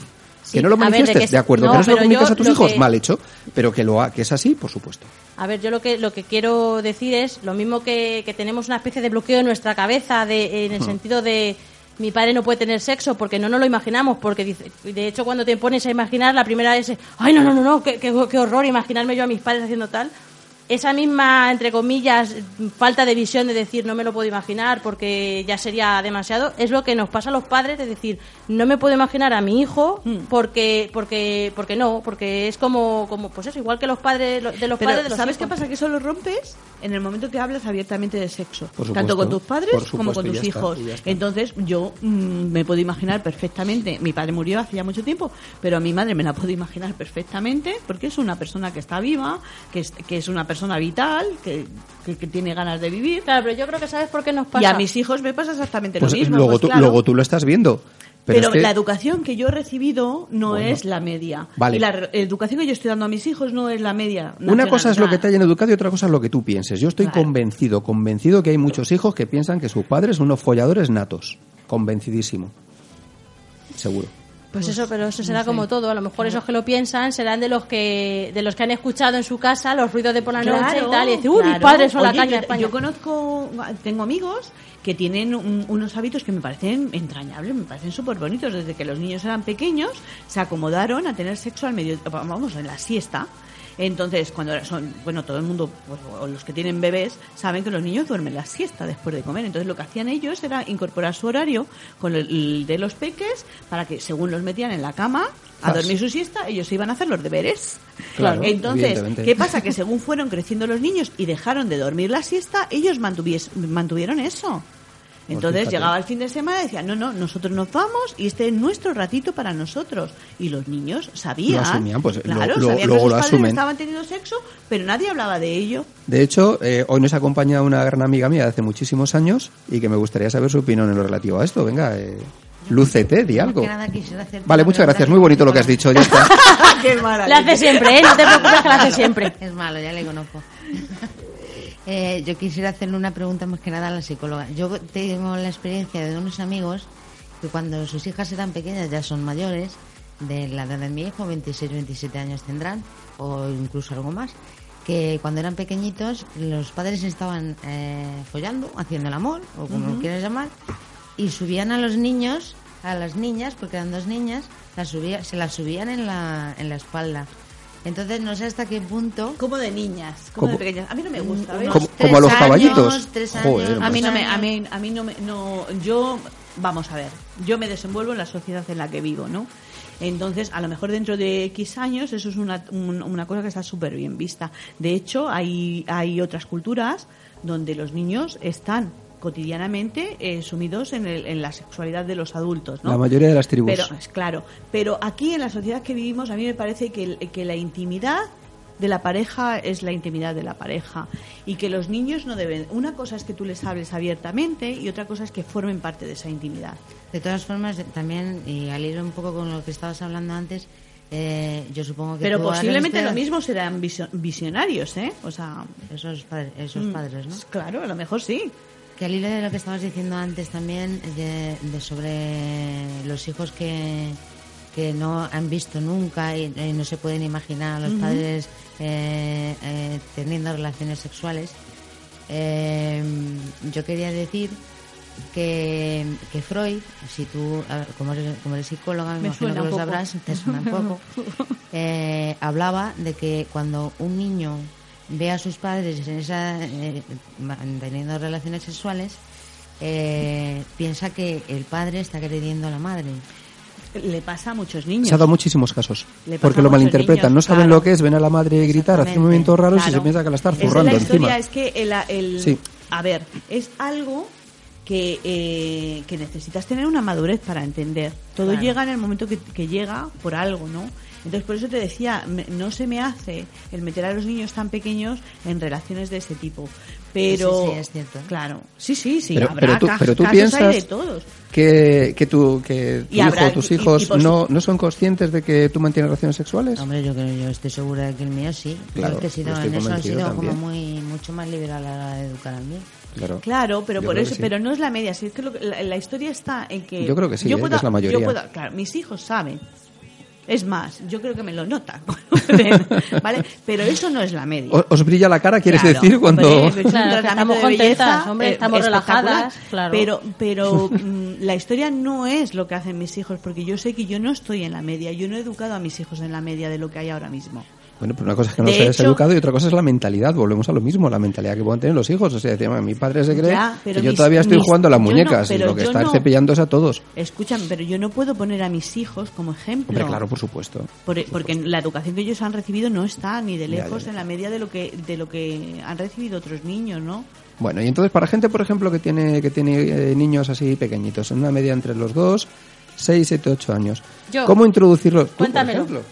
S3: Sí,
S4: que no lo
S3: a ver, de
S4: manifiestes, de acuerdo.
S3: no,
S4: que no se lo comuniques a tus hijos,
S3: que-
S4: mal hecho. Pero que, lo ha- que es así, por supuesto.
S3: A ver, yo lo que lo que quiero decir es lo mismo que, que tenemos una especie de bloqueo en nuestra cabeza de, en el sentido de mi padre no puede tener sexo porque no nos lo imaginamos porque dice, de hecho cuando te pones a imaginar la primera vez es, ay no no no no qué, qué, qué horror imaginarme yo a mis padres haciendo tal esa misma entre comillas falta de visión de decir no me lo puedo imaginar porque ya sería demasiado es lo que nos pasa a los padres de decir no me puedo imaginar a mi hijo porque porque porque no porque es como como pues eso igual que los padres de los
S5: Pero
S3: padres de los
S5: ¿sabes
S3: hijos.
S5: qué pasa? Que eso lo rompes en el momento que hablas abiertamente de sexo.
S4: Supuesto,
S5: tanto con tus padres como con tus hijos.
S4: está.
S5: Entonces yo mm, me puedo imaginar perfectamente. Mi padre murió hace ya mucho tiempo, pero a mi madre me la puedo imaginar perfectamente porque es una persona que está viva, que es, que es una persona vital, que, que, que tiene ganas de vivir.
S3: Claro, pero yo creo que sabes por qué nos pasa.
S5: Y a mis hijos me pasa exactamente
S4: Pues
S5: lo mismo.
S4: luego,
S5: pues
S4: tú,
S5: claro.
S4: luego tú lo estás viendo. Pero,
S5: Pero,
S4: es que-
S5: la educación que yo he recibido no
S4: Bueno.
S5: es la media.
S4: Vale.
S5: Y la educación que yo estoy dando a mis hijos no es la media.
S4: Una cosa es lo que te hayan educado y otra cosa es lo que tú pienses. Yo estoy
S5: Claro.
S4: convencido, convencido que hay muchos hijos que piensan que sus padres son unos folladores natos. Convencidísimo. Seguro.
S3: Pues eso, pero eso será
S5: sé.
S3: como todo. A lo mejor esos que lo piensan serán de los que de los que han escuchado en su casa los ruidos de por la noche y tal. Y dicen, uy, mis padres son la de
S5: yo,
S3: España.
S5: yo conozco, tengo amigos que tienen un- unos hábitos que me parecen entrañables, me parecen súper bonitos. Desde que los niños eran pequeños, se acomodaron a tener sexo al medio, vamos, en la siesta. Entonces, cuando son, bueno, todo el mundo, pues, o los que tienen bebés, saben que los niños duermen la siesta después de comer. Entonces, lo que hacían ellos era incorporar su horario con el, el de los peques para que, según los metían en la cama a dormir su siesta, ellos se iban a hacer los deberes.
S4: Claro,
S5: Entonces. ¿qué pasa? Que según fueron creciendo los niños y dejaron de dormir la siesta, ellos mantuvies- mantuvieron eso. Entonces
S4: fíjate.
S5: llegaba el fin de semana y decían, no, no, nosotros nos vamos y este es nuestro ratito para nosotros. Y los niños sabían.
S4: Lo asumían, pues,
S5: claro,
S4: lo- lo-
S5: sabían
S4: luego
S5: que sus
S4: lo
S5: padres
S4: asumen.
S5: estaban teniendo sexo, pero nadie hablaba de ello.
S4: De hecho, eh, hoy nos acompaña una gran amiga mía de hace muchísimos años y que me gustaría saber su opinión en lo relativo a esto. Venga, eh, lúcete, di algo.
S6: Nada
S4: Vale, muchas gracias. Muy bonito lo que has dicho. Ya está. [LAUGHS] [LAUGHS]
S5: ¡Qué maravilla!
S3: hace siempre, ¿eh? No te preocupes que la hace siempre.
S6: Es malo, ya le conozco. [LAUGHS] Eh, yo quisiera hacerle una pregunta más que nada a la psicóloga. Yo tengo la experiencia de unos amigos que cuando sus hijas eran pequeñas, ya son mayores, de la edad de mi hijo, 26, 27 años tendrán, o incluso algo más, que cuando eran pequeñitos los padres estaban eh, follando, haciendo el amor, o como lo quieras llamar, y subían a los niños, a las niñas, porque eran dos niñas, las subía, se las subían en la, en la espalda. Entonces no sé hasta qué punto
S5: Como de niñas, como de pequeñas. A mí no me gusta, ¿ves?
S4: Como- a los
S6: años,
S4: caballitos.
S6: tres
S4: Joder,
S6: años,
S5: A mí no me, a mí, a mí no me, no, yo, vamos a ver, yo me desenvuelvo en la sociedad en la que vivo, ¿no? Entonces, a lo mejor dentro de X años eso es una, un- una cosa que está súper bien vista. De hecho, hay, hay otras culturas donde los niños están cotidianamente eh, sumidos en, el- en la sexualidad de los adultos, ¿no?
S4: La mayoría de las tribus.
S5: Pero, es claro, pero aquí en la sociedad que vivimos a mí me parece que, el- que la intimidad de la pareja es la intimidad de la pareja y que los niños no deben... Una cosa es que tú les hables abiertamente y otra cosa es que formen parte de esa intimidad.
S6: De todas formas, también, y al ir un poco con lo que estabas hablando antes, eh, yo supongo que
S5: Pero posiblemente lo mismo serán visio- visionarios, ¿eh? O sea...
S6: Esos, padres, esos
S5: mm,
S6: padres, ¿no?
S5: Claro, a lo mejor sí.
S6: Que al hilo de lo que estabas diciendo antes también, de, de sobre los hijos que, que no han visto nunca y, y no se pueden imaginar a los padres eh, eh, teniendo relaciones sexuales, eh, yo quería decir que, que Freud, si tú, como eres, como eres psicóloga, me,
S5: Me
S6: imagino que lo
S5: poco.
S6: sabrás, te suena un poco, [LAUGHS] eh, hablaba de que cuando un niño ve a sus padres en esa, eh, manteniendo relaciones sexuales, eh, piensa que el padre está agrediendo a la madre.
S5: Le pasa a muchos niños.
S4: Se ha dado muchísimos casos. Porque lo malinterpretan.
S5: niños,
S4: no saben
S5: claro.
S4: lo que es, ven a la madre gritar, hacer movimientos raros y se
S5: Claro.
S4: piensa que la está
S5: Esa es
S4: zurrando
S5: la historia,
S4: encima.
S5: es que el, el-
S4: Sí.
S5: a ver, es algo que, eh, que necesitas tener una madurez para entender. Todo
S6: Claro.
S5: llega en el momento que, que llega por algo, ¿no? Entonces, por eso te decía, me- no se me hace el meter a los niños tan pequeños en relaciones de ese tipo. Pero,
S6: Sí, sí, es cierto.
S5: claro, sí, sí, sí,
S4: Pero-
S5: habrá
S4: pero tú-
S5: ca-
S4: pero tú
S5: casos
S4: piensas-
S5: de todos.
S4: Que, que, tu, que tu
S5: Y habrá-
S4: hijo o tus hijos
S5: y
S4: no, no son conscientes de que tú mantienes relaciones sexuales.
S6: Hombre, yo creo, yo estoy segura de que el mío sí.
S4: Claro,
S6: yo que he sido,
S4: yo
S6: en eso he
S4: convencido
S6: sido como muy, mucho más liberal a la hora de educar al mío.
S4: Claro.
S5: Claro, pero
S4: Yo
S5: por
S4: creo
S5: eso,
S4: sí.
S5: pero no es la media. Si es que lo que- la, la historia está en que
S4: Yo creo que sí, eh, que es la mayoría.
S5: yo puedo- claro, mis hijos saben. Es más, yo creo que me lo cuando [LAUGHS] ven, ¿vale? Pero eso no es la media.
S4: ¿Os brilla la cara, quieres
S5: Claro,
S4: decir? cuando
S5: hombre, es un
S3: Claro, que
S5: tratamiento
S3: estamos
S5: de
S3: contentas,
S5: belleza,
S3: hombre,
S5: eh,
S3: estamos relajadas, claro.
S5: Pero, pero mm, la historia no es lo que hacen mis hijos, porque yo sé que yo no estoy en la media. Yo no he educado a mis hijos en la media de lo que hay ahora mismo.
S4: Bueno, pero una cosa es que no se hayas
S5: hecho-
S4: educado y otra cosa es la mentalidad. Volvemos a lo mismo, la mentalidad que pueden tener los hijos. O sea, decía, mi padre se cree
S5: Ya,
S4: que yo
S5: mis-
S4: todavía estoy
S5: mis-
S4: jugando a las
S5: no,
S4: muñecas y lo que está
S5: no.
S4: cepillándose a todos.
S5: Escúchame, pero yo no puedo poner a mis hijos como ejemplo.
S4: Hombre, claro, por supuesto.
S5: Por- porque la educación que ellos han recibido no está ni de
S4: Ya,
S5: lejos
S4: ya.
S5: en la media de lo que de lo que han recibido otros niños, ¿no?
S4: Bueno, y entonces para gente, por ejemplo, que tiene que tiene eh, niños así pequeñitos, en una media entre los 2, 6, 7, 8 años.
S3: Yo.
S4: ¿Cómo introducirlos? Tú, por
S3: Cuéntamelo.
S4: ejemplo.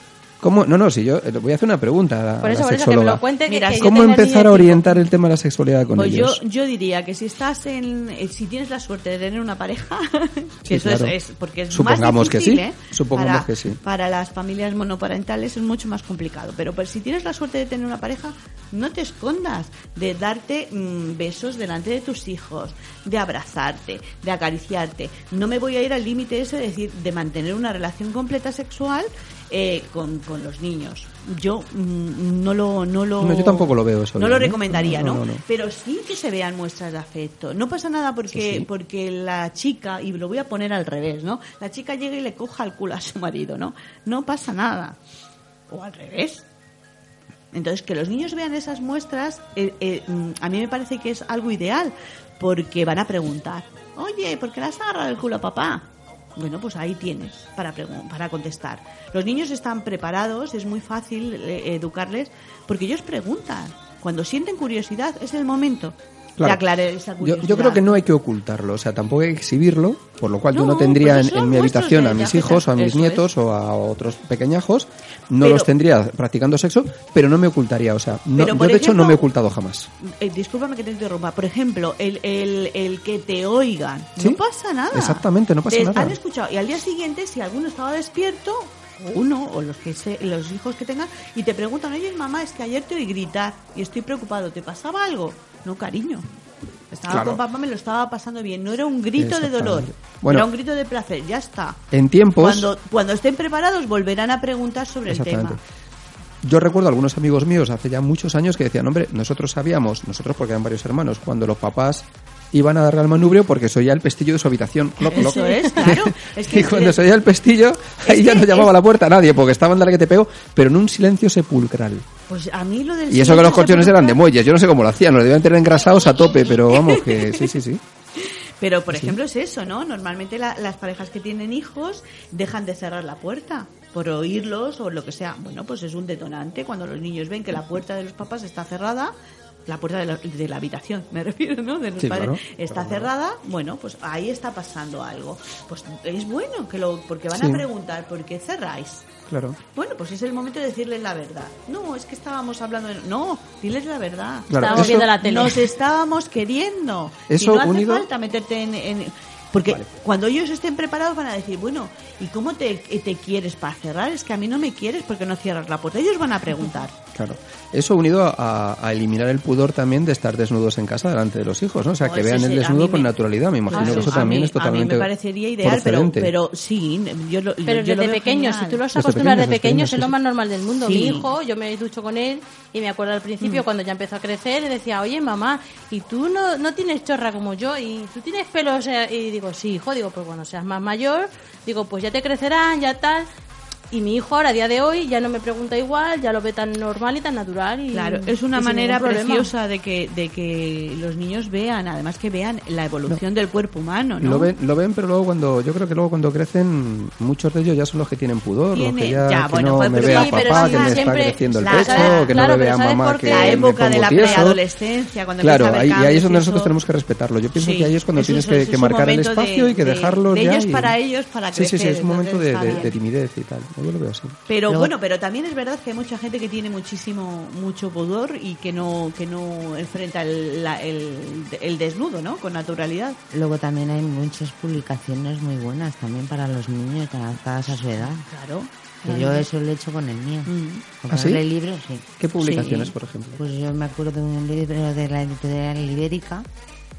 S4: ¿Cómo? No, no, si yo eh, voy a hacer una pregunta a,
S3: Por
S4: a
S3: eso,
S4: la
S3: por eso, que me lo cuente. que-
S5: Mira,
S3: que yo
S4: ¿Cómo empezar a orientar el tema de la sexualidad con
S5: Pues yo,
S4: ellos?
S5: yo diría que si estás en eh, si tienes la suerte de tener una pareja, [LAUGHS] que
S4: Sí,
S5: eso
S4: claro.
S5: es, es- porque es
S4: Supongamos
S5: más
S4: que
S5: difícil,
S4: sí,
S5: ¿eh?
S4: supongamos
S5: para,
S4: que sí.
S5: Para las familias monoparentales es mucho más complicado, pero pues, si tienes la suerte de tener una pareja, no te escondas de darte mm, besos delante de tus hijos, de abrazarte, de acariciarte. No me voy a ir al límite ese de decir de mantener una relación completa sexual eh, con, con los niños. Yo mm, no lo no lo
S4: No, yo tampoco lo veo eso
S5: No
S4: bien,
S5: lo
S4: ¿eh?
S5: recomendaría,
S4: No.
S5: Pero sí que se vean muestras de afecto. No pasa nada porque,
S4: sí.
S5: porque la chica, y lo voy a poner al revés, ¿no? La chica llega y le coja el culo a su marido, ¿no? No pasa nada. O al revés. Entonces, que los niños vean esas muestras, eh, eh, mm, a mí me parece que es algo ideal, porque van a preguntar, oye, ¿por qué le has agarrado el culo a papá? Bueno, pues ahí tienes para, para contestar. Los niños están preparados, es muy fácil eh, educarles, porque ellos preguntan. Cuando sienten curiosidad, es el momento
S4: Claro.
S5: de aclarar esa
S4: Yo,
S5: curiosidad.
S4: yo creo que no hay que ocultarlo, o sea, tampoco hay que exhibirlo, por lo cual yo
S5: No,
S4: no tendría
S5: pues
S4: en, en mi habitación a mis hijos o a mis nietos o a otros pequeñajos, no
S5: Pero-
S4: los tendría practicando sexo, pero no me ocultaría, o sea, no- yo de hecho no me he ocultado jamás.
S5: Eh, discúlpame que te interrumpa. Por ejemplo, el, el, el que te oigan.
S4: Sí,
S5: no pasa nada.
S4: exactamente, no pasa
S5: Te
S4: nada.
S5: Han escuchado. Y al día siguiente, si alguno estaba despierto, uno o los que se- los hijos que tengan, y te preguntan, oye, mamá, es que ayer te oí gritar y estoy preocupado. ¿Te pasaba algo? No, cariño. Estaba
S4: Claro.
S5: con papá, me lo estaba pasando bien. No era un grito de dolor.
S4: Bueno.
S5: era un grito de placer. Ya está.
S4: En tiempos,
S5: Cuando, cuando estén preparados, volverán a preguntar sobre el tema.
S4: Yo recuerdo algunos amigos míos hace ya muchos años que decían, hombre, nosotros sabíamos, nosotros porque eran varios hermanos, cuando los papás iban a darle al manubrio porque se oía el pestillo de su habitación. Cloc, cloc.
S5: Eso es, [LAUGHS] claro. [LAUGHS] Es que
S4: y cuando se oía el pestillo, ahí ya no llamaba a la puerta a nadie porque estaban dale que te pego, pero en un silencio sepulcral.
S5: Pues a mí lo del
S4: Y eso que los colchones eran de muelles, yo no sé cómo lo hacían, los debían tener engrasados a tope, pero vamos, que sí, sí, sí. [LAUGHS]
S5: Pero, por ejemplo, es eso, ¿no? Normalmente la- las parejas que tienen hijos dejan de cerrar la puerta por oírlos o lo que sea. Bueno, pues es un detonante cuando los niños ven que la puerta de los papás está cerrada. La puerta de la, de la habitación, me refiero, ¿no? De los
S4: Sí,
S5: padres,
S4: claro.
S5: está cerrada, bueno, pues ahí está pasando algo. Pues es bueno que lo, porque van
S4: Sí.
S5: a preguntar, ¿por qué cerráis?
S4: Claro.
S5: Bueno, pues es el momento de decirles la verdad. No, es que estábamos hablando de... No, diles la verdad.
S4: Claro,
S3: Estábamos
S4: eso-
S3: viendo la tele.
S5: Nos estábamos queriendo.
S4: Eso
S5: y no hace
S4: unido-
S5: falta meterte en... en- porque cuando ellos estén preparados van a decir, bueno, ¿y cómo te, te quieres para cerrar? Es que a mí no me quieres porque no cierras la puerta. Ellos van a preguntar.
S4: Claro. Eso unido a, a eliminar el pudor también de estar desnudos en casa delante de los hijos, ¿no? O sea, que vean
S5: sí,
S4: el desnudo con
S5: me-
S4: naturalidad. Me imagino que eso
S5: sí.
S4: también es totalmente
S5: A mí me parecería ideal, pero, pero sí, yo lo,
S3: Pero desde
S5: veo
S3: pequeño,
S5: genial.
S3: si tú los acostumbras de
S4: pequeños,
S3: pequeños,
S4: pequeños,
S3: es lo más normal del mundo.
S5: Sí.
S3: Mi hijo, yo me ducho con él y me acuerdo al principio
S5: Mm.
S3: cuando ya empezó a crecer, le decía, oye mamá, ¿y tú no, no tienes chorra como yo? ¿Y tú tienes pelos? eh?". Y digo, sí, hijo, digo, pues cuando seas más mayor, digo, pues ya te crecerán, ya tal. Y mi hijo ahora, a día de hoy, ya no me pregunta igual, ya lo ve tan normal y tan natural. Y,
S5: Claro, es una manera preciosa de que, de que los niños vean, además que vean la evolución del cuerpo humano, ¿no?
S4: Lo ven, lo ven, pero luego cuando yo creo que luego cuando crecen muchos de ellos ya son los que tienen pudor, los
S5: Tiene-
S4: que ya,
S5: ya,
S4: que
S5: bueno,
S4: no
S5: pues,
S4: me
S5: pero
S4: vea
S5: sí,
S4: papá
S5: sí,
S4: que me está
S3: siempre-
S4: creciendo el
S5: claro,
S4: pecho,
S5: claro,
S4: que no
S3: claro,
S4: me
S3: pero
S4: vea
S3: ¿sabes
S4: mamá que
S5: la
S4: me
S5: época de
S4: pongo
S5: la preadolescencia, cuando
S4: Claro, ahí, y ahí es donde nosotros
S5: eso.
S4: tenemos que respetarlo. Yo pienso
S5: Sí,
S4: que ahí es cuando
S5: eso
S4: tienes
S5: es-
S4: que, marcar el
S5: de-
S4: espacio y que
S5: de-
S4: dejarlos
S5: de
S4: ya.
S5: ellos
S4: y-
S5: para ellos, para
S4: Sí, sí, sí,
S5: crecer,
S4: es un momento de, de-
S5: está
S4: de timidez y tal. Yo lo veo así.
S5: Pero
S6: Luego-
S5: bueno, pero también es verdad que hay mucha gente que tiene muchísimo mucho pudor y que no que no enfrenta el, la- el, el desnudo, ¿no? Con naturalidad.
S6: Luego también hay muchas publicaciones muy buenas también para los niños adaptadas a su edad.
S5: Claro.
S6: Que yo eso lo he hecho con el mío.
S5: Mm.
S4: ¿Ah, sí?
S6: libros, sí.
S4: ¿Qué publicaciones,
S6: Sí.
S4: por ejemplo?
S6: Pues yo me acuerdo de un libro de la editorial Ibérica.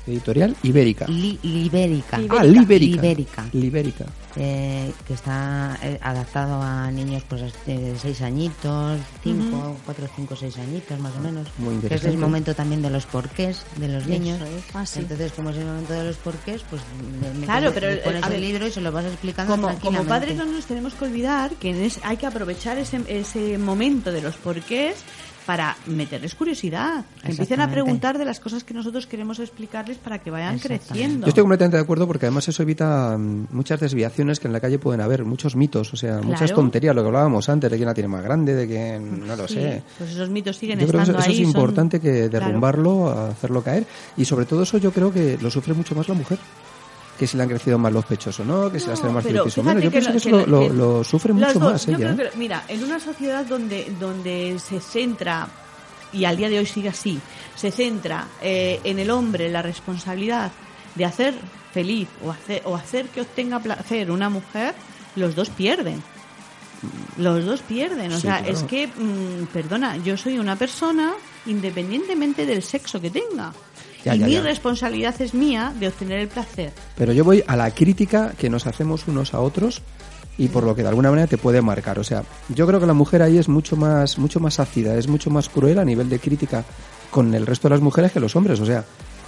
S4: Editorial Ibérica.
S6: Li- Libérica.
S4: Ah, Libérica.
S6: Libérica.
S4: Libérica.
S6: eh, que está eh, adaptado a niños pues de 6 añitos, 5, 4, 5, 6 añitos más o menos.
S4: Muy
S6: Que es
S4: interesante.
S6: el momento también de los porqués de los niños.
S3: Ah, sí.
S6: Entonces, como es el momento de los porqués, pues metes-
S5: Claro, pero, eh,
S6: pones
S5: a
S6: el libro y se lo vas explicando
S5: Como, como padres no nos tenemos que olvidar que es- hay que aprovechar ese, ese momento de los porqués para meterles curiosidad. Que empiecen a preguntar de las cosas que nosotros queremos explicarles para que vayan creciendo.
S4: Yo estoy completamente de acuerdo porque además eso evita mm, muchas desviaciones que en la calle pueden haber, muchos mitos, o sea, muchas tonterías, lo que hablábamos antes, de quién la tiene más grande, de quién, no lo
S5: Sí,
S4: sé.
S5: Pues esos mitos siguen
S4: Yo creo que eso, es
S5: son-
S4: importante que
S5: Claro.
S4: derrumbarlo, hacerlo caer. Y sobre todo eso yo creo que lo sufre mucho más la mujer. Que si le han crecido más los pechos o no, que si las tiene más
S5: pero
S4: felices o menos. Yo pienso que eso
S5: lo-
S4: lo, lo-
S5: que
S4: lo sufre mucho
S5: dos.
S4: más
S5: Yo
S4: ella.
S5: creo
S4: ¿eh?
S5: que, mira, en una sociedad donde, donde se centra, y al día de hoy sigue así, se centra eh, en el hombre la responsabilidad de hacer feliz o hacer, o hacer que obtenga placer una mujer, los dos pierden. Los dos pierden. O
S4: Sí,
S5: sea,
S4: claro.
S5: es que, mm, perdona, yo soy una persona independientemente del sexo que tenga.
S4: Ya,
S5: y
S4: ya,
S5: mi
S4: ya.
S5: responsabilidad es mía de obtener el placer.
S4: Pero yo voy a la crítica que nos hacemos unos a otros y por lo que de alguna manera te puede marcar. O sea, yo creo que la mujer ahí es mucho más, mucho más ácida, es mucho más cruel a nivel de crítica con el resto de las mujeres que los hombres. O sea,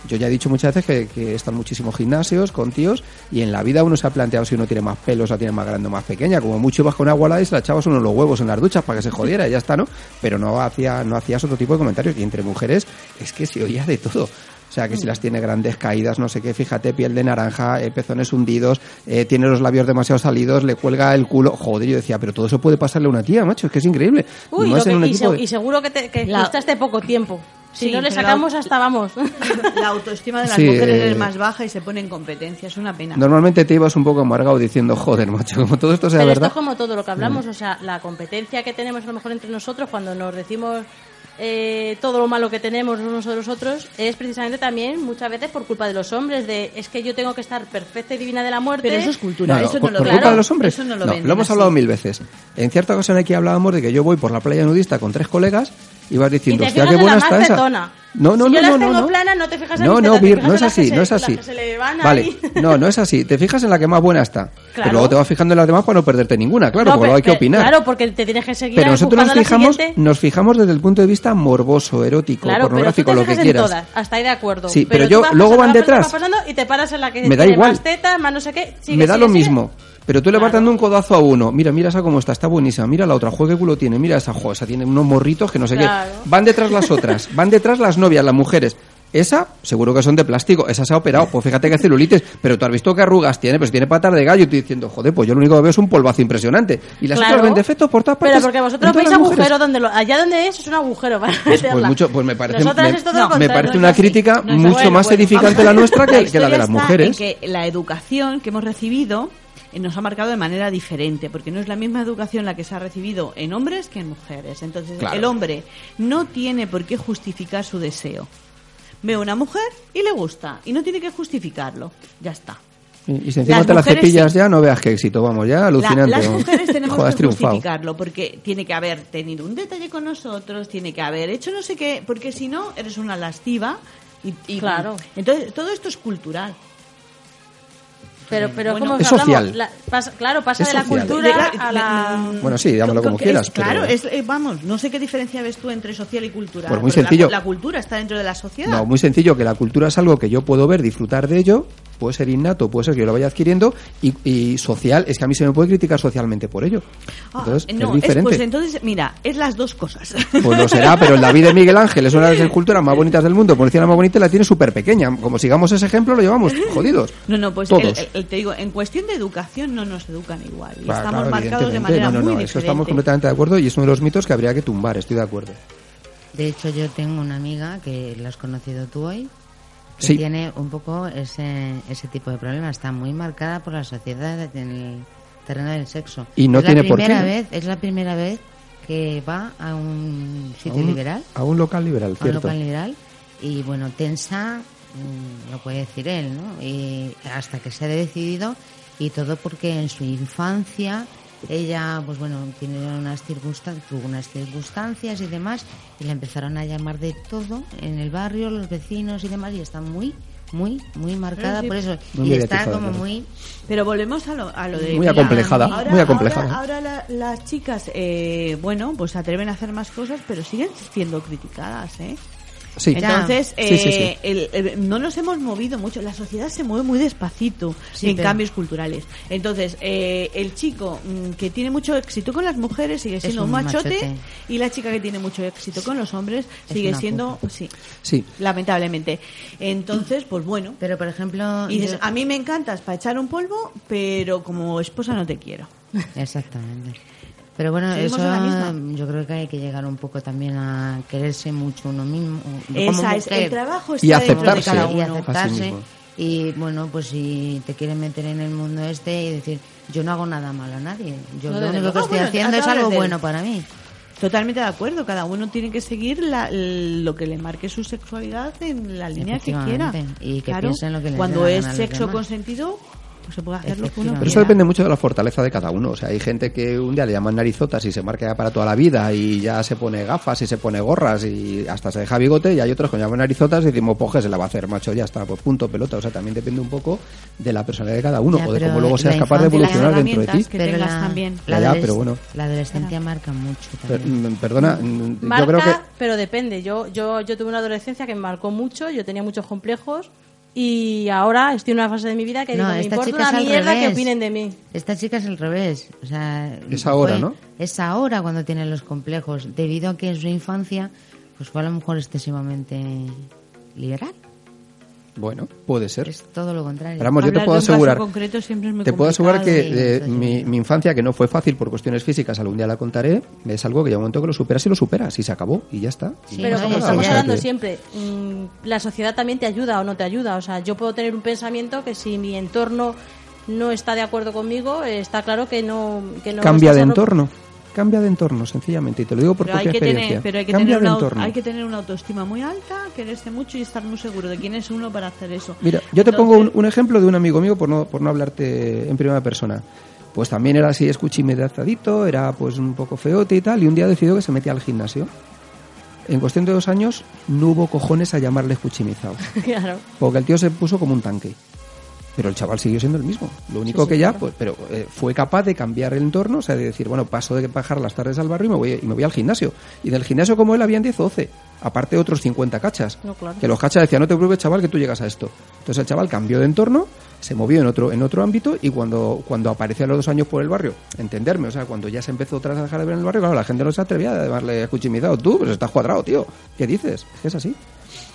S4: yo ya he dicho muchas veces que, que están muchísimos gimnasios con tíos y en la vida uno se ha planteado si uno tiene más pelos, la tiene más grande o más pequeña. Como mucho ibas con agua helada y se la echabas uno los huevos en las duchas para que se jodiera y ya está, ¿no? Pero no, hacía, no hacías otro tipo de comentarios. Y entre mujeres es que se oía de todo. O sea, que si las tiene grandes caídas, no sé qué, fíjate, piel de naranja, eh, pezones hundidos, eh, tiene los labios demasiado salidos, le cuelga el culo. Joder, yo decía, pero todo eso puede pasarle a una tía, macho, es que es increíble.
S3: Uy, que-
S4: en un
S3: y, se-
S4: de-
S3: y seguro que, te, que
S5: La-
S3: gustaste poco tiempo. Si
S5: Sí,
S3: no le sacamos
S5: la-
S3: hasta vamos. [LAUGHS]
S5: La autoestima de las
S4: Sí,
S5: mujeres
S4: eh,
S5: es más baja y se pone en competencia, es una pena.
S4: Normalmente te ibas un poco amargado diciendo, joder, macho, como todo esto sea
S3: Pero esto
S4: verdad.
S3: es como todo lo que hablamos, o sea, la competencia que tenemos a lo mejor entre nosotros cuando nos decimos eh, todo lo malo que tenemos unos de los otros es precisamente también muchas veces por culpa de los hombres, de es que yo tengo que estar perfecta y divina de la muerte.
S5: Pero eso es cultura,
S4: No, no,
S5: eso no
S4: por,
S5: lo
S4: los hombres.
S5: Eso no lo
S4: No,
S5: ven
S4: lo hemos
S5: así.
S4: hablado mil veces. En cierta ocasión aquí hablábamos de que yo voy por la playa nudista con tres colegas y vas diciendo, hostia, qué buena está esa. No, no,
S3: si
S4: no,
S3: yo las
S4: no,
S3: tengo
S4: no, no.
S3: planas, no te fijas en
S4: No,
S3: mi
S4: no,
S3: teta, te
S4: Vir, no es así, no es así. Vale, no, no es así. Te fijas en la que más buena está. Pero
S3: Claro.
S4: luego te vas fijando en las demás para no perderte ninguna, claro,
S3: No,
S4: porque
S3: pero-
S4: luego hay que
S3: pero-
S4: opinar.
S3: Claro, porque te tienes que seguir
S4: Pero nosotros nos fijamos, nos fijamos desde el punto de vista morboso, erótico,
S3: Claro, pero tú
S4: pornográfico,
S3: te
S4: lo que
S3: en
S4: quieras.
S3: todas, hasta ahí de acuerdo.
S4: Sí, pero
S3: tú
S4: yo- luego van detrás.
S3: vas pasando y te paras en la que
S4: Me da igual.
S3: más tetas, más no sé qué. Sigue,
S4: me da lo mismo. Pero tú le vas dando un codazo a uno. Mira, mira esa cómo está, está buenísima. Mira la otra, juegue culo tiene. Mira esa, jo, esa tiene unos morritos que no sé
S3: Claro.
S4: qué. Van detrás las otras, van detrás las novias, las mujeres. Esa, seguro que son de plástico. Esa se ha operado. Pues fíjate que celulitis. Pero tú has visto qué arrugas tiene. Pues tiene patas de gallo. Y estoy diciendo, joder, pues yo lo único que veo es un polvazo impresionante. Y las
S3: Claro.
S4: otras ven defectos por todas partes.
S3: Pero porque vosotros veis agujero donde lo, allá donde es es un agujero para
S4: Pues, pues mucho, pues me parece, me,
S3: es todo lo
S4: me parece
S3: no
S4: una
S3: así.
S4: crítica
S5: No
S4: mucho
S5: bueno,
S4: más
S5: bueno,
S4: edificante
S5: vamos
S4: la nuestra que, [LAUGHS] que la de las mujeres.
S5: En que la educación que hemos recibido nos ha marcado de manera diferente, porque no es la misma educación la que se ha recibido en hombres que en mujeres. Entonces,
S4: Claro.
S5: el hombre no tiene por qué justificar su deseo. Ve a una mujer y le gusta, y no tiene que justificarlo. Ya está.
S4: Y, si encima
S5: Las
S4: te la
S5: mujeres
S4: cepillas
S5: sí.
S4: ya, no veas qué éxito, vamos, ya
S5: La-
S4: alucinante.
S5: las
S4: vamos.
S5: mujeres [LAUGHS] tenemos
S4: Joder,
S5: que
S4: triunfado.
S5: justificarlo porque tiene que haber tenido un detalle con nosotros, tiene que haber hecho no sé qué, porque si no eres una lastiva. Y, y-
S3: Claro.
S5: Entonces, todo esto es cultural.
S3: Pero, pero
S5: Bueno,
S3: como
S4: Es
S3: hablamos,
S4: social.
S3: la- pasa- claro, pasa
S4: Es
S3: de la
S4: social.
S3: cultura
S5: De-
S3: a la...
S4: Bueno, sí, llámalo como
S5: Es-
S4: quieras.
S5: Claro, es, eh, vamos, no sé qué diferencia ves tú entre social y cultural.
S4: Pues muy
S5: porque la-
S4: sencillo.
S5: La, cultura está dentro de la sociedad.
S4: No, muy sencillo, que la cultura es algo que yo puedo ver, disfrutar de ello, puede ser innato, puede ser que yo lo vaya adquiriendo, y, y social, es que a mí se me puede criticar socialmente por ello.
S5: Ah,
S4: Entonces,
S5: no,
S4: es diferente.
S5: pues entonces, mira, es las dos cosas.
S4: Pues lo será, pero el David de Miguel Ángel es una de las [LAUGHS] esculturas más bonitas del mundo, por decir la más bonita, la tiene súper pequeña. Como sigamos ese ejemplo, lo llevamos [LAUGHS] jodidos.
S5: No, no, pues
S4: Todos.
S5: el- el- el- te digo, en cuestión de educación no nos educan igual. Y
S4: Claro,
S5: estamos
S4: claro,
S5: marcados de manera
S4: no, no,
S5: muy
S4: no,
S5: diferente.
S4: eso estamos completamente de acuerdo y es uno de los mitos que habría que tumbar, estoy de acuerdo.
S6: De hecho, yo tengo una amiga que la has conocido tú hoy, que
S4: Sí.
S6: tiene un poco ese, ese tipo de problema. Está muy marcada por la sociedad en el terreno del sexo.
S4: Y no
S6: es
S4: tiene
S6: la
S4: por qué.
S6: primera vez Es la primera vez que va a un
S4: A
S6: sitio
S4: un-
S6: liberal,
S4: A un local liberal,
S6: a un local liberal, y bueno, tensa, mm, lo puede decir él, ¿no? Y hasta que se ha decidido, y todo porque en su infancia ella, pues bueno, tiene unas circunstancias, tuvo unas circunstancias y demás, y la empezaron a llamar de todo en el barrio, los vecinos y demás, y está muy, muy, muy marcada
S5: Sí,
S6: por eso. Y está como muy...
S5: Pero volvemos a lo, a lo de...
S4: Muy acomplejada,
S5: ahora,
S4: muy acomplejada.
S5: Ahora, ahora la- las chicas, eh, bueno, pues se atreven a hacer más cosas, pero siguen siendo criticadas, ¿eh?
S4: Sí.
S5: Entonces,
S4: Sí, sí, sí.
S5: eh, el- el- no nos hemos movido mucho. La sociedad se mueve muy despacito en
S6: pero-
S5: cambios culturales. Entonces, eh, el chico mm, que tiene mucho éxito con las mujeres sigue siendo un machote,
S6: machote.
S5: y la chica que tiene mucho éxito con los hombres
S6: Es
S5: sigue siendo, sí,
S4: Sí.
S5: lamentablemente. Entonces, pues bueno.
S6: Pero, por ejemplo...
S5: Y dices,
S6: yo-
S5: a mí me encantas para echar un polvo, pero como esposa no te quiero.
S6: Exactamente. Pero bueno,
S5: Seguimos
S6: eso
S5: misma.
S6: yo creo que hay que llegar un poco también a quererse mucho uno mismo.
S5: Esa es, el trabajo
S4: Y
S5: está de
S4: aceptarse,
S5: cada
S6: y
S5: uno.
S4: sí
S6: aceptarse.
S4: mismo.
S6: Y bueno, pues si te quieren meter en el mundo este y decir, yo no hago nada malo a nadie. Yo
S3: No,
S6: lo único que estoy
S5: Ah, bueno,
S6: haciendo es algo
S5: de-
S6: bueno para mí.
S5: Totalmente de acuerdo, cada uno tiene que seguir la- lo que le marque su sexualidad en la línea que quiera.
S6: Y que
S5: Claro,
S6: piensen lo que les
S5: cuando es sexo
S6: demás.
S5: consentido, pues se puede hacer lo que uno
S6: Efectivamente.
S4: Pero eso depende mucho de la fortaleza de cada uno. O sea, hay gente que un día le llaman narizotas y se marca ya para toda la vida y ya se pone gafas y se pone gorras y hasta se deja bigote y hay otros que llaman narizotas y decimos, pues se la va a hacer, macho, ya está, pues punto, pelota. O sea, también depende un poco de la personalidad de cada uno
S6: Ya,
S4: o de
S6: pero
S4: cómo luego seas
S6: la
S4: capaz de evolucionar dentro de ti.
S5: que tengas también.
S6: La,
S4: pero bueno.
S6: la adolescencia marca mucho también.
S4: mm, perdona, mm,
S3: Marca,
S4: yo creo que...
S3: pero depende. Yo, yo, yo tuve una adolescencia que me marcó mucho, yo tenía muchos complejos y ahora estoy en una fase de mi vida que
S6: No,
S3: digo, me importa una mierda que opinen de mí.
S6: Esta chica es al revés. O sea,
S4: Es ahora,
S6: fue-
S4: ¿no?
S6: Es ahora cuando tiene los complejos, debido a que en su infancia pues fue a lo mejor excesivamente liberal.
S4: Bueno, puede ser.
S6: Es todo lo contrario.
S4: Pero vamos, yo te puedo asegurar,
S5: concreto siempre es muy
S4: te puedo asegurar que eh, mi, mi infancia, que no fue fácil por cuestiones físicas, algún día la contaré, es algo que llega un momento que lo superas y lo superas y se acabó y ya está.
S6: Sí,
S3: Pero como estamos hablando
S4: que-
S3: siempre, mm, la sociedad también te ayuda o no te ayuda. O sea, yo puedo tener un pensamiento que si mi entorno no está de acuerdo conmigo, eh, está claro que no, que no
S4: Cambia de entorno. Cambia de entorno, sencillamente. Y te lo digo por
S5: Pero hay,
S4: propia
S5: que
S4: experiencia.
S5: tener, pero hay que
S4: Cambia
S5: tener
S4: de
S5: una,
S4: entorno.
S5: hay que tener una autoestima muy alta, quererse mucho y estar muy seguro de quién es uno para hacer eso.
S4: Mira, yo te pongo un, un ejemplo de un amigo mío, por no, por no hablarte en primera persona. Pues también era así escuchimedazadito, era pues un poco feote y tal, y un día decidió que se metía al gimnasio. En cuestión de dos años no hubo cojones a llamarle escuchimizado, [LAUGHS]
S3: Claro.
S4: porque el tío se puso como un tanque. Pero el chaval siguió siendo el mismo. Lo único que ya, pues, pero eh, fue capaz de cambiar el entorno, o sea, de decir, bueno, paso de bajar las tardes al barrio y me voy, y me voy al gimnasio. Y del gimnasio como él habían 10 o 12, aparte otros 50 cachas.
S3: No, claro.
S4: Que los cachas decían, no te preocupes, chaval, que tú llegas a esto. Entonces el chaval cambió de entorno, se movió en otro, en otro ámbito y cuando, cuando apareció a los dos años por el barrio, entenderme, o sea, cuando ya se empezó otra vez a dejar de ver en el barrio, claro, la gente no se atrevía a llamarle escuchimizado. Tú, pues estás cuadrado, tío. ¿Qué dices? Es que es así.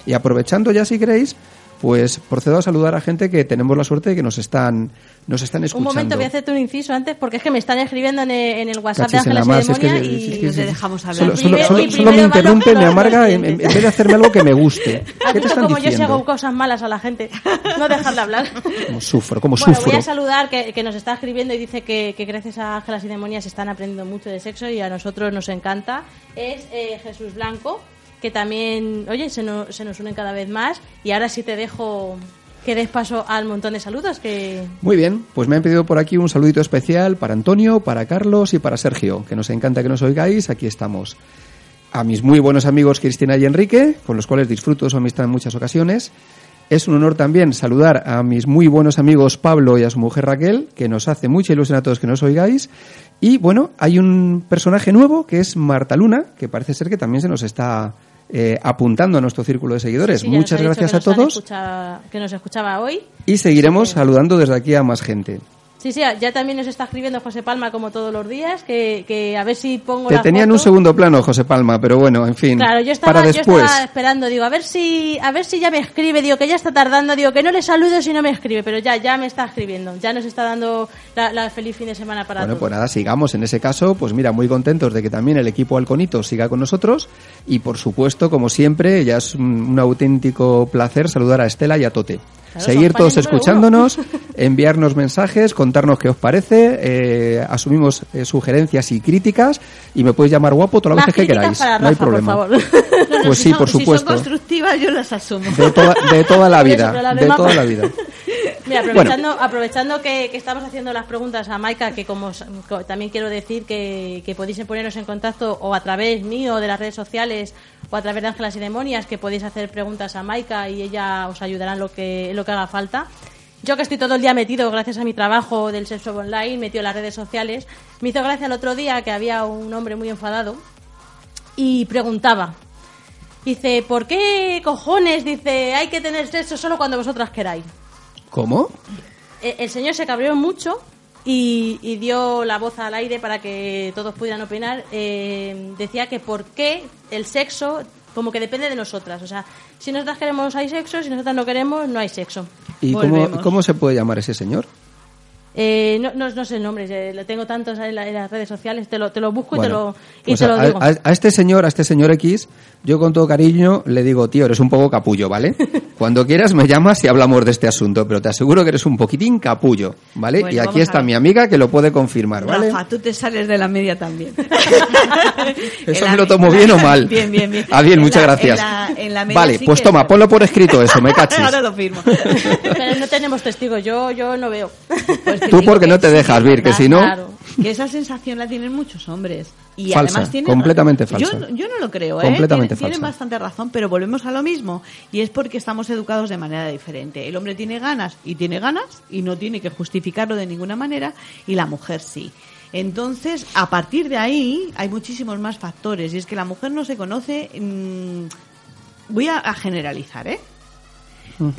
S4: Y aprovechando ya, si queréis, pues procedo a saludar a gente que tenemos la suerte de que nos están, nos están
S3: Un
S4: escuchando.
S3: momento, voy a hacerte un inciso antes porque es que me están escribiendo en el, en el WhatsApp
S4: Cachis
S3: de Ángeles y
S4: es que-
S3: Demonia
S4: es
S3: y
S4: que-
S5: te dejamos hablar.
S4: Solo, solo- solo- me interrumpe, me amarga en, vez de hacerme algo que me guste.
S3: ¿Has [LAUGHS]
S4: ¿Qué te
S3: visto
S4: están
S3: como yo si hago cosas malas a la gente? [LAUGHS] No dejarle hablar.
S4: Como sufro, como
S3: Bueno,
S4: sufro.
S3: voy a saludar que, que nos está escribiendo y dice que, que gracias a Ángelas y Demonias están aprendiendo mucho de sexo y a nosotros nos encanta. Es eh, Jesús Blanco, que también, oye, se nos, se nos unen cada vez más. Y ahora sí te dejo que des paso al montón de saludos que...
S4: Muy bien, pues me han pedido por aquí un saludito especial para Antonio, para Carlos y para Sergio, que nos encanta que nos oigáis, aquí estamos. A mis muy buenos amigos Cristina y Enrique, con los cuales disfruto su amistad en muchas ocasiones. Es un honor también saludar a mis muy buenos amigos Pablo y a su mujer Raquel, que nos hace mucha ilusión a todos que nos oigáis. Y bueno, hay un personaje nuevo que es Marta Luna, que parece ser que también se nos está eh, apuntando a nuestro círculo de seguidores.
S3: Sí,
S4: Muchas gracias a todos
S3: escucha- que nos escuchaba hoy.
S4: y seguiremos saludando desde aquí a más gente.
S3: Sí, sí, ya también nos está escribiendo José Palma como todos los días, que, que a ver si pongo
S4: Te
S3: la
S4: tenían un segundo plano, José Palma, pero bueno, en fin.
S3: Claro, yo estaba,
S4: para
S3: yo
S4: después.
S3: estaba esperando, digo, a ver si, a ver si ya me escribe, digo que ya está tardando, digo que no le saludo si no me escribe, pero ya, ya me está escribiendo, ya nos está dando la, la feliz fin de semana para
S4: Bueno,
S3: todos.
S4: pues nada, sigamos en ese caso. Pues mira, muy contentos de que también el equipo Alconito siga con nosotros. Y por supuesto, como siempre, ya es un, un auténtico placer saludar a Estela y a Tote.
S3: Claro,
S4: Seguir todos escuchándonos, [LAUGHS] enviarnos mensajes, contarnos qué os parece, eh, asumimos eh, sugerencias y críticas y me podéis llamar guapo todas las veces que queráis.
S3: para
S4: no hay problema.
S3: por favor.
S4: Pues sí, [LAUGHS] por
S5: Si son
S4: supuesto.
S5: constructivas, yo las asumo.
S4: De toda, de toda la [LAUGHS] vida, de toda la vida.
S3: Mira, aprovechando, aprovechando que, que estamos haciendo las preguntas a Maika, que como también quiero decir que, que podéis poneros en contacto o a través mío de las redes sociales o a través de Ángelas y Demonias, que podéis hacer preguntas a Maika y ella os ayudará en lo que, en lo que haga falta. Yo que estoy todo el día metido, gracias a mi trabajo del sexo online, metido en las redes sociales, me hizo gracia el otro día que había un hombre muy enfadado y preguntaba, dice, ¿por qué cojones? Dice, hay que tener sexo solo cuando vosotras queráis.
S4: ¿Cómo?
S3: Eh, el señor se cabreó mucho y, y dio la voz al aire para que todos pudieran opinar. Eh, decía que por qué el sexo como que depende de nosotras. O sea, si nosotras queremos hay sexo, si nosotras no queremos no hay sexo.
S4: ¿Y cómo, cómo se puede llamar ese señor?
S3: Eh, no, no, no sé el nombre, eh, lo tengo tantos en, la- en las redes sociales, te lo, te lo busco y te lo, y
S4: pues
S3: te lo
S4: a,
S3: digo.
S4: a- a este señor, a este señor X, yo con todo cariño le digo, tío, eres un poco capullo, ¿vale? [LAUGHS] Cuando quieras me llamas y hablamos de este asunto, pero te aseguro que eres un poquitín capullo, ¿vale?
S5: Bueno,
S4: y aquí está mi amiga que lo puede confirmar, ¿vale?
S5: Rafa, tú te sales de la media también. [LAUGHS]
S4: ¿Eso me lo tomo bien o mal? [LAUGHS]
S5: Bien, bien, bien.
S4: Ah, bien,
S5: En
S4: muchas
S5: la-
S4: gracias.
S5: en la- en la media
S4: vale,
S5: sí
S4: pues toma, ponlo por escrito eso, me cachis.
S5: Ahora lo firmo.
S3: Pero no tenemos testigos, yo, yo no veo.
S5: Pues que
S4: Tú porque
S5: que
S4: no te dejas, Vir, que si no...
S3: Claro.
S5: Que esa sensación la tienen muchos hombres. Y
S4: Falsa,
S5: además tienen,
S4: completamente
S5: yo,
S4: falsa.
S5: yo no lo creo, ¿eh?
S4: Completamente
S5: Tienen, tienen bastante razón, pero volvemos a lo mismo. Y es porque estamos educados de manera diferente. El hombre tiene ganas y tiene ganas y no tiene que justificarlo de ninguna manera y la mujer sí. Entonces, a partir de ahí hay muchísimos más factores y es que la mujer no se conoce. mm, voy a, a generalizar, ¿eh?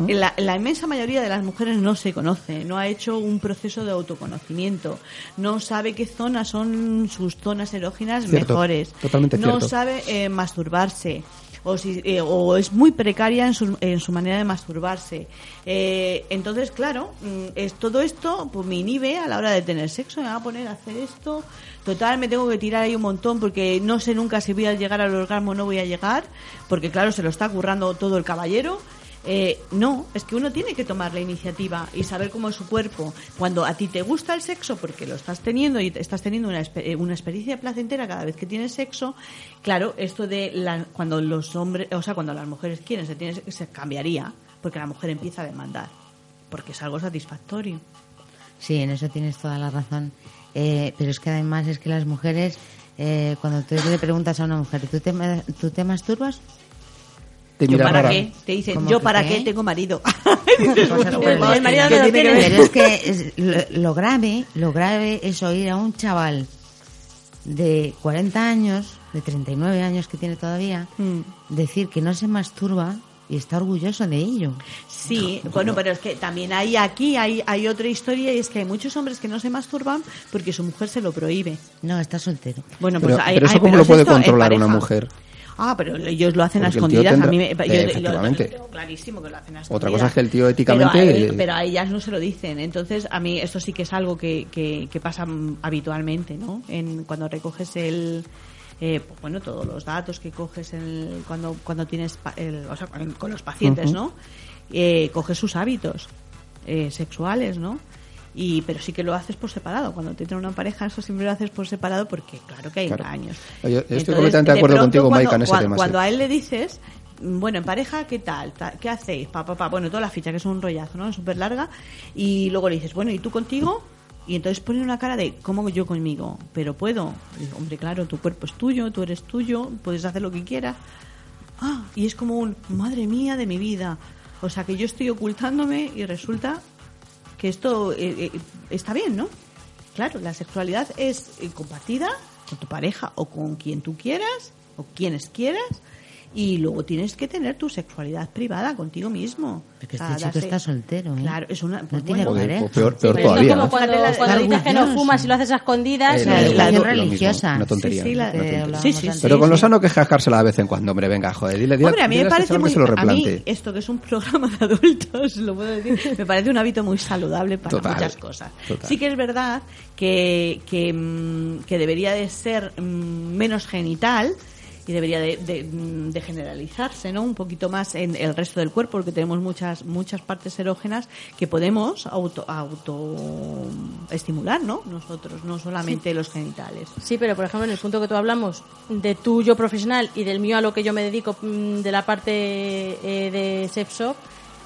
S5: La, la inmensa mayoría de las mujeres no se conoce, no ha hecho un proceso de autoconocimiento, no sabe qué zonas son sus zonas erógenas
S4: Cierto,
S5: mejores,
S4: totalmente
S5: no
S4: cierto.
S5: sabe eh, masturbarse. O, si, eh, o es muy precaria en su, en su manera de masturbarse. Eh, entonces, claro, mm, es todo esto pues, me inhibe a la hora de tener sexo. Me va a poner a hacer esto. Total, me tengo que tirar ahí un montón porque no sé nunca si voy a llegar al orgasmo o no voy a llegar. Porque, claro, se lo está currando todo el caballero. Eh, no, es que uno tiene que tomar la iniciativa y saber cómo es su cuerpo. Cuando a ti te gusta el sexo, porque lo estás teniendo y estás teniendo una, eh, una experiencia placentera cada vez que tienes sexo, claro, esto de la- cuando los hombres, o sea, cuando las mujeres quieren, se, tiene, se cambiaría, porque la mujer empieza a demandar, porque es algo satisfactorio.
S6: Sí, en eso tienes toda la razón. Eh, pero es que además es que las mujeres, eh, cuando tú le preguntas a una mujer, ¿tú te, ¿tú te masturbas?
S4: Te
S5: ¿Yo para
S4: rara.
S5: qué? Te dicen,
S6: ¿Cómo
S5: yo para
S6: qué?
S5: qué tengo marido. [LAUGHS] [LAUGHS]
S6: Por el
S3: El marido no lo tiene.
S6: Pero es que es- lo, lo grave, lo grave es oír a un chaval de 40 años, de 39 años que tiene todavía,
S5: Mm.
S6: decir que no se masturba y está orgulloso de ello.
S5: Sí, bueno, pero es que también hay aquí hay, hay otra historia y es que hay muchos hombres que no se masturban porque su mujer se lo prohíbe.
S6: No, está soltero.
S5: Bueno, pues
S4: Pero,
S5: hay,
S4: pero eso
S5: hay-
S4: cómo
S5: pero
S4: lo puede controlar una mujer.
S5: Ah, pero ellos lo hacen
S4: Porque
S5: a escondidas.
S4: tendrá-
S5: a mí me, yo-
S4: Eh,
S5: lo- clarísimo que lo hacen a
S4: Otra
S5: escondidas.
S4: cosa es que el tío éticamente-
S5: Pero a, él- pero a ellas no se lo dicen. Entonces, a mí esto sí que es algo que, que, que pasa habitualmente, ¿no? En, cuando recoges el. eh, pues bueno, todos los datos que coges el- cuando, cuando tienes. el- o sea, con, con los pacientes, ¿no? Eh, coges sus hábitos eh, sexuales, ¿no? Y, pero sí que lo haces por separado. Cuando te trae una pareja, eso siempre lo haces por separado porque, claro que hay
S4: Claro.
S5: engaños.
S4: Yo- yo estoy
S5: Entonces,
S4: completamente de acuerdo contigo,
S5: cuando-
S4: Maika, en ese
S5: cua-
S4: tema, sí.
S5: Cuando a él le dices, mm, bueno, en pareja, ¿qué tal? Ta- ¿Qué hacéis? Pa, pa, pa. Bueno, toda la ficha, que es un rollazo, ¿no? Súper larga. Y luego le dices, bueno, ¿y tú contigo? Y entonces pone una cara de, ¿cómo yo conmigo? Pero puedo. Y hombre, claro, tu cuerpo es tuyo, tú eres tuyo, puedes hacer lo que quieras. Ah, y es como un, madre mía de mi vida. O sea, que yo estoy ocultándome y resulta que esto eh, eh, está bien, ¿no? Claro, la sexualidad es eh, compartida con tu pareja o con quien tú quieras o quienes quieras y luego tienes que tener tu sexualidad privada contigo mismo.
S6: Porque este chico
S5: darse-
S6: está soltero, ¿eh?
S5: Claro, es una...
S6: No
S5: pues
S6: tiene
S5: bueno,
S4: Joder,
S6: pareja.
S4: peor,
S3: Sí,
S4: peor
S3: pero
S4: todavía.
S3: esto como
S4: ¿no?
S3: cuando,
S5: la-
S3: cuando dices que no fumas y lo haces a escondidas.
S4: Eh,
S6: La
S4: la-
S6: educación
S4: lo mismo,
S6: religiosa.
S4: Una tontería.
S5: Sí, sí, la-
S4: una tontería.
S5: Sí, sí, sí.
S4: Pero con lo
S5: sí.
S4: sano que es jajársela de vez en cuando, hombre, venga, joder, dile, dile,
S5: Hombre, a mí
S4: dile
S5: me parece muy... a mí, esto que es un programa de adultos, lo puedo decir, me parece un hábito muy saludable para
S4: Total,
S5: muchas cosas.
S4: total.
S5: Sí que es verdad que, que, mm, que debería de ser mm, menos genital y debería de, de, mm, de generalizarse, ¿no? Un poquito más en el resto del cuerpo, porque tenemos muchas muchas partes erógenas que podemos auto auto estimular, ¿no? Nosotros, no solamente los genitales.
S3: Sí, pero por ejemplo, en el punto que tú hablamos de tu yo profesional y del mío a lo que yo me dedico mm, de la parte eh, de sex shop,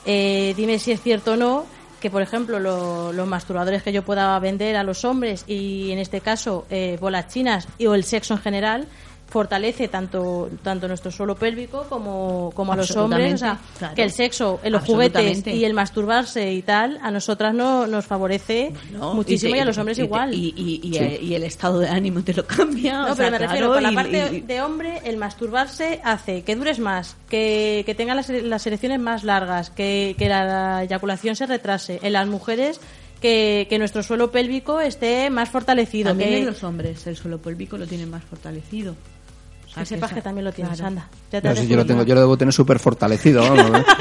S3: eh, dime si es cierto o no que, por ejemplo, lo- los masturbadores que yo pueda vender a los hombres y en este caso eh, bolas chinas y, o el sexo en general fortalece tanto tanto nuestro suelo pélvico como, como a los hombres, o sea,
S5: Absolutamente, claro.
S3: que el sexo, en los juguetes y el masturbarse y tal, a nosotras no nos favorece
S5: ¿no?
S3: muchísimo y,
S5: te-
S3: a los hombres
S5: y te-
S3: igual.
S5: Y, y- y- y el estado de ánimo te lo cambia.
S3: No,
S5: o
S3: pero
S5: sea,
S3: me refiero, por la parte
S5: y-
S3: de hombre, el masturbarse hace que dures más, que, que tenga las, las erecciones más largas, que, que la eyaculación se retrase. En las mujeres, que, que nuestro suelo pélvico esté más fortalecido.
S5: También
S3: que,
S5: en los hombres el suelo pélvico lo tienen más fortalecido. O sea,
S3: que sepas que también lo tienes,
S5: claro.
S3: anda. Ya te
S4: No, si yo lo tengo, yo lo debo tener súper fortalecido, vamos, ¿eh? [LAUGHS]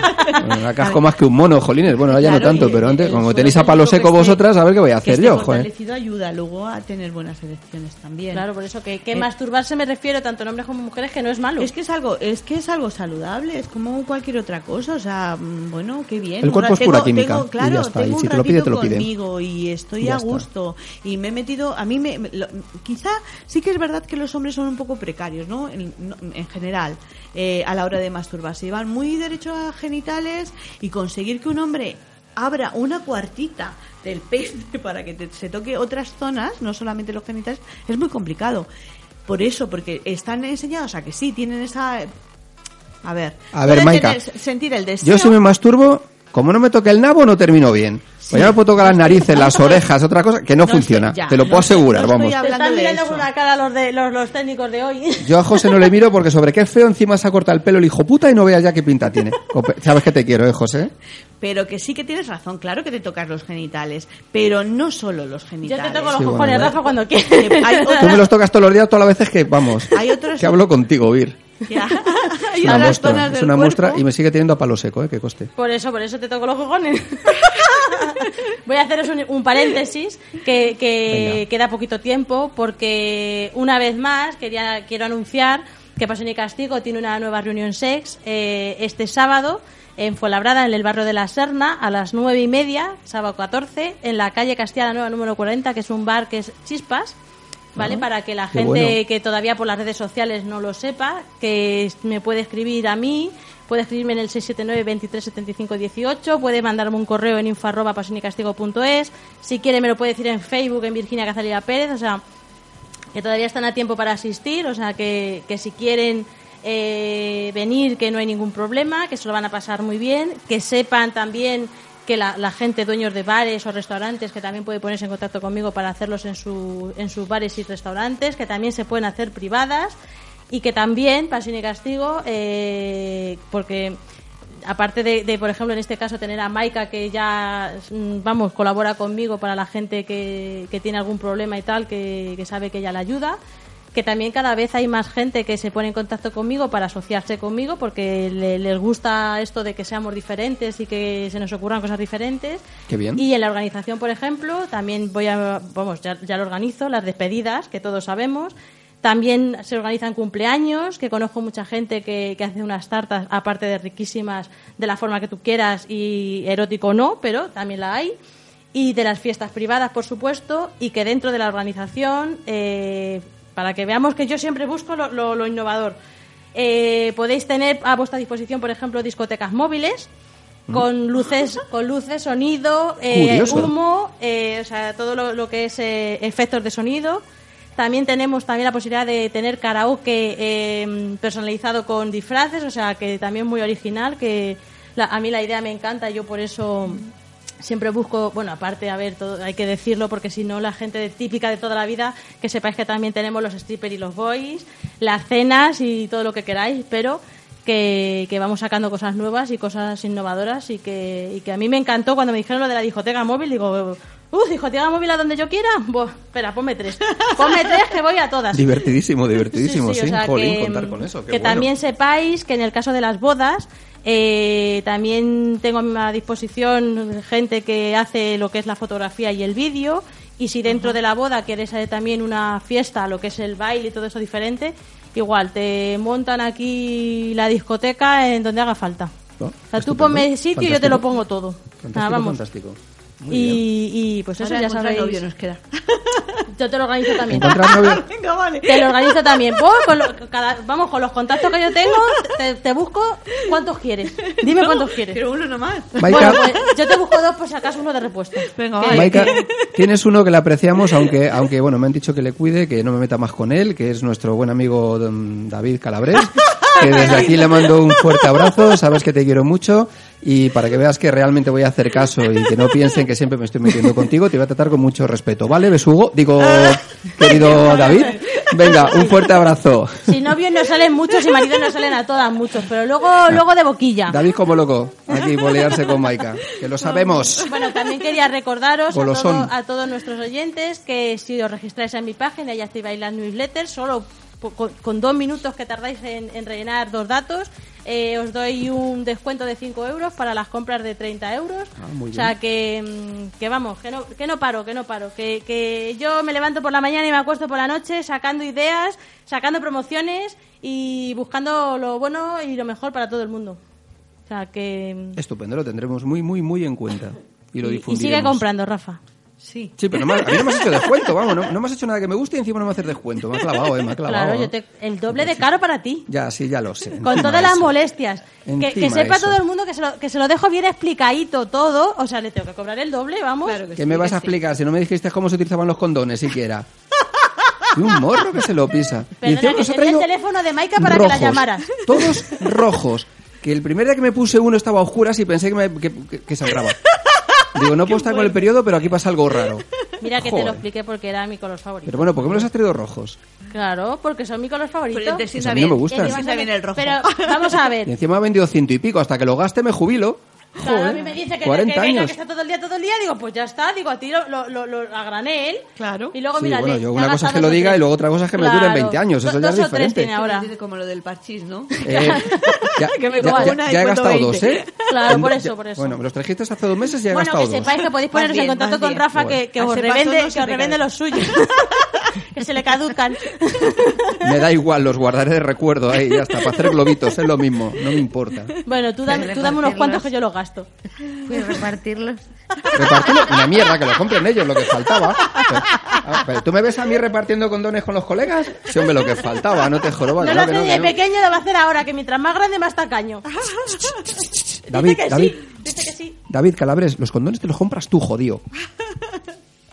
S4: Bueno, casco más que un mono, jolines. Bueno, ahora ya no
S5: Claro,
S4: tanto,
S5: y
S4: pero antes, como tenéis a palo seco
S5: esté-
S4: vosotras, a ver qué voy a hacer
S5: esté
S4: yo, joder.
S5: fortalecido ayuda luego a tener buenas erecciones también.
S3: Claro, por eso que, que
S5: Eh,
S3: masturbarse me refiero tanto en hombres como en mujeres que no es malo.
S5: Es que es algo, es que es algo saludable, es como cualquier otra cosa, o sea, mm, bueno, qué bien.
S4: El cuerpo
S5: ra-
S4: es pura
S5: tengo-
S4: química,
S5: tengo-
S4: y
S5: claro,
S4: ya está, y
S5: tengo
S4: si
S5: un
S4: te lo pide,
S5: ratito
S4: te lo pide.
S5: conmigo y estoy
S4: Ya
S5: a
S4: está.
S5: gusto y me he metido, a mí me, me- lo- quizá sí que es verdad que los hombres son un poco precarios, ¿no? En, no- en general, eh, a la hora de masturbarse, y van muy derecho a genitales y conseguir que un hombre abra una cuartita del pene [LAUGHS] para que te- se toque otras zonas, no solamente los genitales, es muy complicado. Por eso, porque están enseñados a que sí, tienen esa... A ver,
S4: A ver,
S5: tener- sentir el deseo.
S4: Yo si me masturbo, como no me toque el nabo, no termino bien. Pues ya me puedo tocar las narices, las [LAUGHS] orejas, otra cosa, que no,
S5: No
S4: funciona. te lo
S5: no
S4: puedo asegurar,
S5: no
S4: vamos.
S3: Te
S5: hablando
S3: están mirando con una cara los, de, los, los técnicos de hoy.
S4: Yo a José no le miro porque sobre qué feo encima se ha cortado el pelo el hijo puta y no veas ya qué pinta tiene. Sabes que te quiero, ¿eh, José?
S5: Pero que sí que tienes razón, claro que te tocas los genitales, pero no solo los
S3: Yo
S5: genitales.
S3: te toco los
S4: Sí, bueno,
S3: cojones,
S4: ¿eh?
S3: Rafa, cuando [LAUGHS]
S5: hay
S4: Tú me los tocas todos los días, todas las veces que, vamos,
S5: Hay otros-
S4: que hablo contigo, Vir. [LAUGHS]
S5: Ya.
S4: Es una muestra, es una y me sigue teniendo a palo seco, ¿eh? Que coste.
S3: Por eso, por eso te toco los cojones. [LAUGHS] Voy a haceros un, un paréntesis que, que queda poquito tiempo porque una vez más quería quiero anunciar que Pasión y Castigo tiene una nueva reunión sex eh, este sábado en Fuenlabrada, en el barrio de la Serna, a las nueve y media, sábado 14, en la calle Castilla Nueva número 40, que es un bar que es Chispas. ¿Vale?
S4: Ah,
S3: Para que la gente
S4: bueno.
S3: que todavía por las redes sociales no lo sepa, que me puede escribir a mí, puede escribirme en el 679 23 75 18, puede mandarme un correo en info arroba pasionicastigo.es, si quiere me lo puede decir en Facebook en Virginia Cazalía Pérez, o sea, que todavía están a tiempo para asistir, o sea, que, que si quieren eh, venir, que no hay ningún problema, que se lo van a pasar muy bien, que sepan también que la, gente, dueños de bares o restaurantes, que también puede ponerse en contacto conmigo para hacerlos en, su, en sus bares y restaurantes, que también se pueden hacer privadas y que también, Pasión y Castigo, eh, porque aparte de, de, por ejemplo, en este caso tener a Maika que ya, mm, vamos, colabora conmigo para la gente que, que tiene algún problema y tal, que, que sabe que ella la ayuda, que también cada vez hay más gente que se pone en contacto conmigo para asociarse conmigo porque le- les gusta esto de que seamos diferentes y que se nos ocurran cosas diferentes.
S4: Qué bien.
S3: Y en la organización, por ejemplo, también voy a, vamos, ya, ya lo organizo, las despedidas, que todos sabemos. También se organizan cumpleaños, que conozco mucha gente que, que hace unas tartas, aparte de riquísimas, de la forma que tú quieras y erótico no, pero también la hay. Y de las fiestas privadas, por supuesto, y que dentro de la organización, eh, para que veamos que yo siempre busco lo, lo- lo innovador, eh, podéis tener a vuestra disposición, por ejemplo, discotecas móviles con luces, con luces, sonido, eh, humo, eh, o sea, todo lo, lo que es eh, efectos de sonido. También tenemos también la posibilidad de tener karaoke eh, personalizado con disfraces, o sea, que también muy original, que la- a mí la idea me encanta, yo por eso siempre busco, bueno, aparte, a ver, todo, hay que decirlo porque si no la gente típica de toda la vida, que sepáis que también tenemos los strippers y los boys, las cenas y todo lo que queráis, pero que, que vamos sacando cosas nuevas y cosas innovadoras y que, y que a mí me encantó cuando me dijeron lo de la discoteca móvil, digo, uh, discoteca móvil a donde yo quiera, Buah, espera, ponme tres, ponme tres que voy a todas.
S4: Divertidísimo, divertidísimo, sí.
S3: o sea,
S4: Jolín,
S3: que,
S4: contar con eso. qué
S3: que
S4: bueno.
S3: también sepáis que en el caso de las bodas, eh, también tengo a disposición gente que hace lo que es la fotografía y el vídeo. Y si dentro de la boda quieres eh, también una fiesta, lo que es el baile y todo eso diferente, igual te montan aquí la discoteca en donde haga falta.
S4: ¿No?
S3: O sea, tú ponme sitio y yo te lo pongo todo.
S4: Fantástico,
S3: Nada, vamos.
S4: fantástico. Muy bien.
S3: Y, y pues eso
S5: Ahora
S3: ya sabéis.
S5: novio nos queda. [LAUGHS]
S3: Yo te lo organizo también. [LAUGHS]
S5: Venga, vale.
S3: Te lo organizo también. Vos, con lo- cada- vamos, con los contactos que yo tengo, te, te busco cuántos quieres. Dime cuántos quieres.
S5: Pero uno nomás.
S4: Maika,
S3: Bueno, pues yo te busco dos por si acaso uno de repuesto.
S5: Venga,
S3: Que-.
S4: Maika, tienes uno que le apreciamos, aunque, aunque bueno, me han dicho que le cuide, que no me meta más con él, que es nuestro buen amigo don David Calabres, que desde aquí le mando un fuerte abrazo, sabes que te quiero mucho y para que veas que realmente voy a hacer caso y que no piensen que siempre me estoy metiendo contigo, te voy a tratar con mucho respeto, ¿vale, besugo? Digo, querido [LAUGHS] David, venga, un fuerte abrazo.
S3: Si novios no salen muchos y maridos no salen a todas muchos, pero luego, luego de boquilla.
S4: David como loco, aquí bolearse con Maika, que lo sabemos.
S3: Bueno, también quería recordaros a, todo- a todos nuestros oyentes que si os registráis en mi página y activáis las newsletters, solo con, con dos minutos que tardáis en, en rellenar dos datos, eh, os doy un descuento de 5 euros para las compras de 30 euros.
S4: Ah, muy
S3: o sea que, mm, que vamos, que no, que no paro, que no paro. Que, que yo me levanto por la mañana y me acuesto por la noche sacando ideas, sacando promociones y buscando lo bueno y lo mejor para todo el mundo. O sea que... mm,
S4: Estupendo, lo tendremos muy, muy, muy en cuenta. Y lo
S3: y, y
S4: difundiremos.
S3: sigue comprando, Rafa.
S5: Sí.
S4: Sí, pero no me, a mí no me has hecho descuento, vamos, no, no me has hecho nada que me guste y encima no me haces descuento. Me ha clavado, eh, me ha clavado.
S3: Claro, yo te, el doble de caro para ti.
S4: Ya, sí, ya lo sé.
S3: Con
S4: encima
S3: todas las
S4: eso.
S3: molestias. Que, sepa
S4: eso.
S3: todo el mundo que se, lo, que se lo dejo bien explicadito todo. O sea, le tengo que cobrar el doble, vamos.
S5: Claro que
S4: ¿Qué
S5: sí,
S4: me vas a
S5: sí.
S4: explicar si no me dijiste cómo se utilizaban los condones siquiera? [LAUGHS] Y un morro que se lo pisa. Y
S3: Perdona,
S4: encima
S3: el teléfono de Maika para que la
S4: rojos,
S3: llamaras.
S4: Todos rojos. Que el primer día que me puse uno estaba a oscuras y pensé que, me, que, que- que sangraba. Digo, no [LAUGHS] puedo estar con el periodo, pero aquí pasa algo raro.
S3: Mira que te lo expliqué porque era mi color favorito.
S4: Pero bueno, ¿por qué me los has traído rojos?
S3: Claro, porque son mi color favorito.
S5: Pero te
S4: Pues
S5: sienta
S4: a mí no
S5: bien.
S4: me gusta.
S5: Te sienta bien el rojo.
S3: Pero vamos a [LAUGHS]
S4: Y
S3: ver.
S4: encima ha vendido ciento y pico. Hasta que lo gaste me jubilo.
S3: Claro, a mí me dice que,
S4: 40
S3: que, venga,
S4: años.
S3: que está todo el día, todo el día. Digo, pues ya está. Digo, a ti lo, lo, lo, lo- a granel.
S5: Claro.
S3: Y luego,
S4: Sí,
S3: mira,
S4: bueno, yo una cosa es que lo diga y luego otra cosa es que me duren
S3: Claro.
S4: 20 años. Eso
S3: Do-
S4: ya es
S3: dos o tres
S4: diferente.
S3: tiene ahora.
S5: Como lo del parchís, ¿no? [LAUGHS]
S4: Eh, ya, [LAUGHS]
S5: Que me
S4: ya- ya-
S5: una y
S4: ya he gastado
S5: 20.
S4: dos, ¿eh?
S3: Claro,
S4: En-
S3: por eso, por eso.
S4: Bueno, me los trajiste hace dos meses y ya he
S3: Bueno,
S4: gastado
S3: que
S4: dos.
S3: sepáis que podéis poneros en contacto con. Rafa que, que os revende, que los suyos. [LAUGHS] que se le caducan.
S4: Me da igual, los guardaré de recuerdo ahí, ya está. Para hacer globitos, es lo mismo, no me importa.
S3: bueno, tú dame, tú dame unos cuantos que yo los gasto.
S6: Puedes repartirlos.
S4: Repartirlo, una mierda, que lo compren ellos, lo que faltaba. Pero, ah, pero tú me ves a mí repartiendo condones con los colegas? Sí, hombre, lo que faltaba, no te joroba.
S3: No
S4: que
S3: hace ni de
S4: que
S3: pequeño, lo va a hacer ahora, que mientras más grande, más tacaño.
S4: David,
S3: dice que
S4: David.
S3: sí, dice que sí.
S4: David Calabres, los condones te los compras tú, jodido.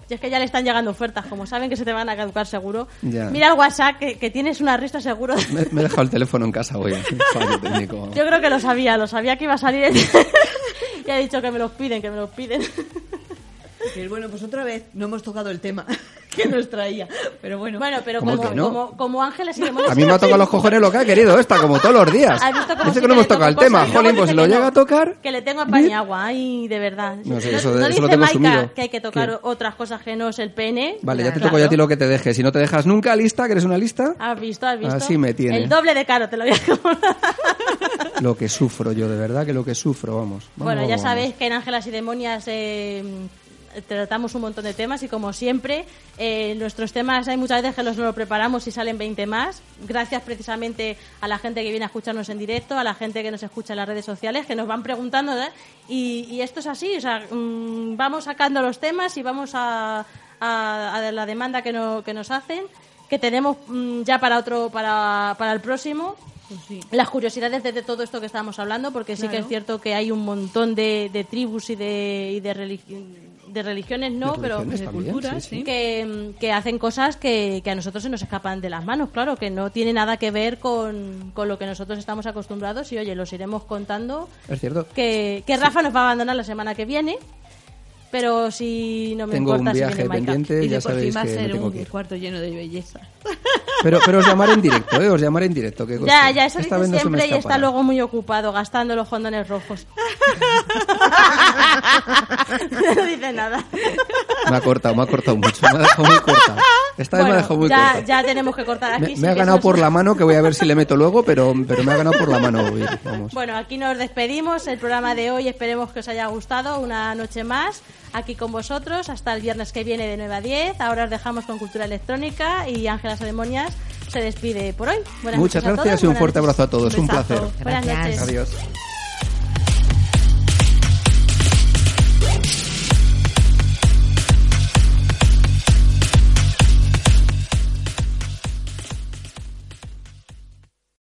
S3: Y es que ya le están llegando ofertas, como saben que se te van a caducar seguro.
S4: Ya.
S3: Mira el WhatsApp, que, que tienes una ristra seguro.
S4: Me, me he [LAUGHS] dejado el teléfono en casa hoy. [LAUGHS]
S3: Yo creo que lo sabía, lo sabía que iba a salir. el- [LAUGHS] y ha dicho que me los piden, que me los piden.
S5: Bueno, pues otra vez no hemos tocado el tema. [LAUGHS] que nos traía. Pero bueno.
S3: Bueno, pero
S4: ¿Cómo
S3: como,
S4: que no?
S3: como, como ángeles y demonios.
S4: A mí me ha tocado los cojones lo que ha querido esta, como todos los días.
S3: ¿Has visto cómo
S4: Dice
S3: sí
S4: que no hemos tocado el
S3: toco
S4: tema. Jolín, pues si lo llega a tocar...
S3: Que le tengo a pañagua, ay, de verdad.
S4: No sé,
S3: No-
S4: eso de-
S3: no
S4: eso lo
S3: dice
S4: tengo
S3: Maika
S4: asumido.
S3: que hay que tocar
S4: ¿Qué?
S3: otras cosas que no es el pene.
S4: Vale, ya te toco yo a ti lo que te deje. Si no te dejas nunca, lista, que eres una lista,
S3: ¿Has visto? ¿Has visto?
S4: Así me tiene.
S3: El doble de caro te lo voy a [LAUGHS]
S4: lo que sufro yo, de verdad que lo que sufro, vamos. Vamos,
S3: Bueno, ya sabéis que en Ángelas y Demonias eh, tratamos un montón de temas y como siempre, eh, nuestros temas hay muchas veces que los no lo preparamos y salen 20 más. Gracias precisamente a la gente que viene a escucharnos en directo, a la gente que nos escucha en las redes sociales, que nos van preguntando ¿eh? y, y esto es así, o sea, mm, vamos sacando los temas y vamos a, a- a la demanda que, no- que nos hacen, que tenemos mm, ya para otro, para, para el próximo. Las curiosidades de, de todo esto que estábamos hablando, porque sí que es cierto que hay un montón de, de tribus y de, y de, de religiones, no,
S4: De
S3: pero
S4: religiones
S5: de
S4: también,
S5: cultura,
S4: sí, sí.
S5: sí.
S3: que, que hacen cosas que, que a nosotros se nos escapan de las manos, claro, que no tiene nada que ver con, con lo que nosotros estamos acostumbrados y oye, los iremos contando.
S4: Es cierto.
S3: Que, que Rafa nos va a abandonar la semana que viene, pero si no me
S4: Tengo un
S3: importa si
S4: viaje
S3: viene Maika.
S4: pendiente,
S5: y
S4: ya
S5: de por
S4: sabéis
S5: fin va a
S4: que
S5: ser un
S4: que
S5: cuarto lleno de belleza.
S4: Pero, pero os llamaré en directo, ¿eh? Os llamaré en directo. que
S3: Ya, ya, eso
S4: Esta
S3: dice
S4: no
S3: siempre y está luego muy ocupado gastando los condones rojos. [LAUGHS] no dice nada.
S4: Me ha cortado, me ha cortado mucho. Me ha dejado muy corta. Esta vez me ha
S3: Bueno,
S4: dejado muy
S3: ya,
S4: corta.
S3: ya tenemos que cortar aquí.
S4: Me, me ha ganado por la mano, que voy a ver si le meto luego, pero, pero me ha ganado por la mano. hoy, Vamos.
S3: Bueno, aquí nos despedimos. El programa de hoy esperemos que os haya gustado. Una noche más aquí con vosotros. Hasta el viernes que viene de 9 a 10. Ahora os dejamos con Cultura Electrónica y Ángela Ceremonias se despide por hoy. Buenas
S4: Muchas
S3: noches a
S4: gracias
S3: todos,
S4: y un
S3: buenas
S4: fuerte
S3: noches.
S4: abrazo a todos. Un
S5: besazo.
S4: placer.
S3: Buenas
S6: Gracias.
S3: noches.
S4: Adiós.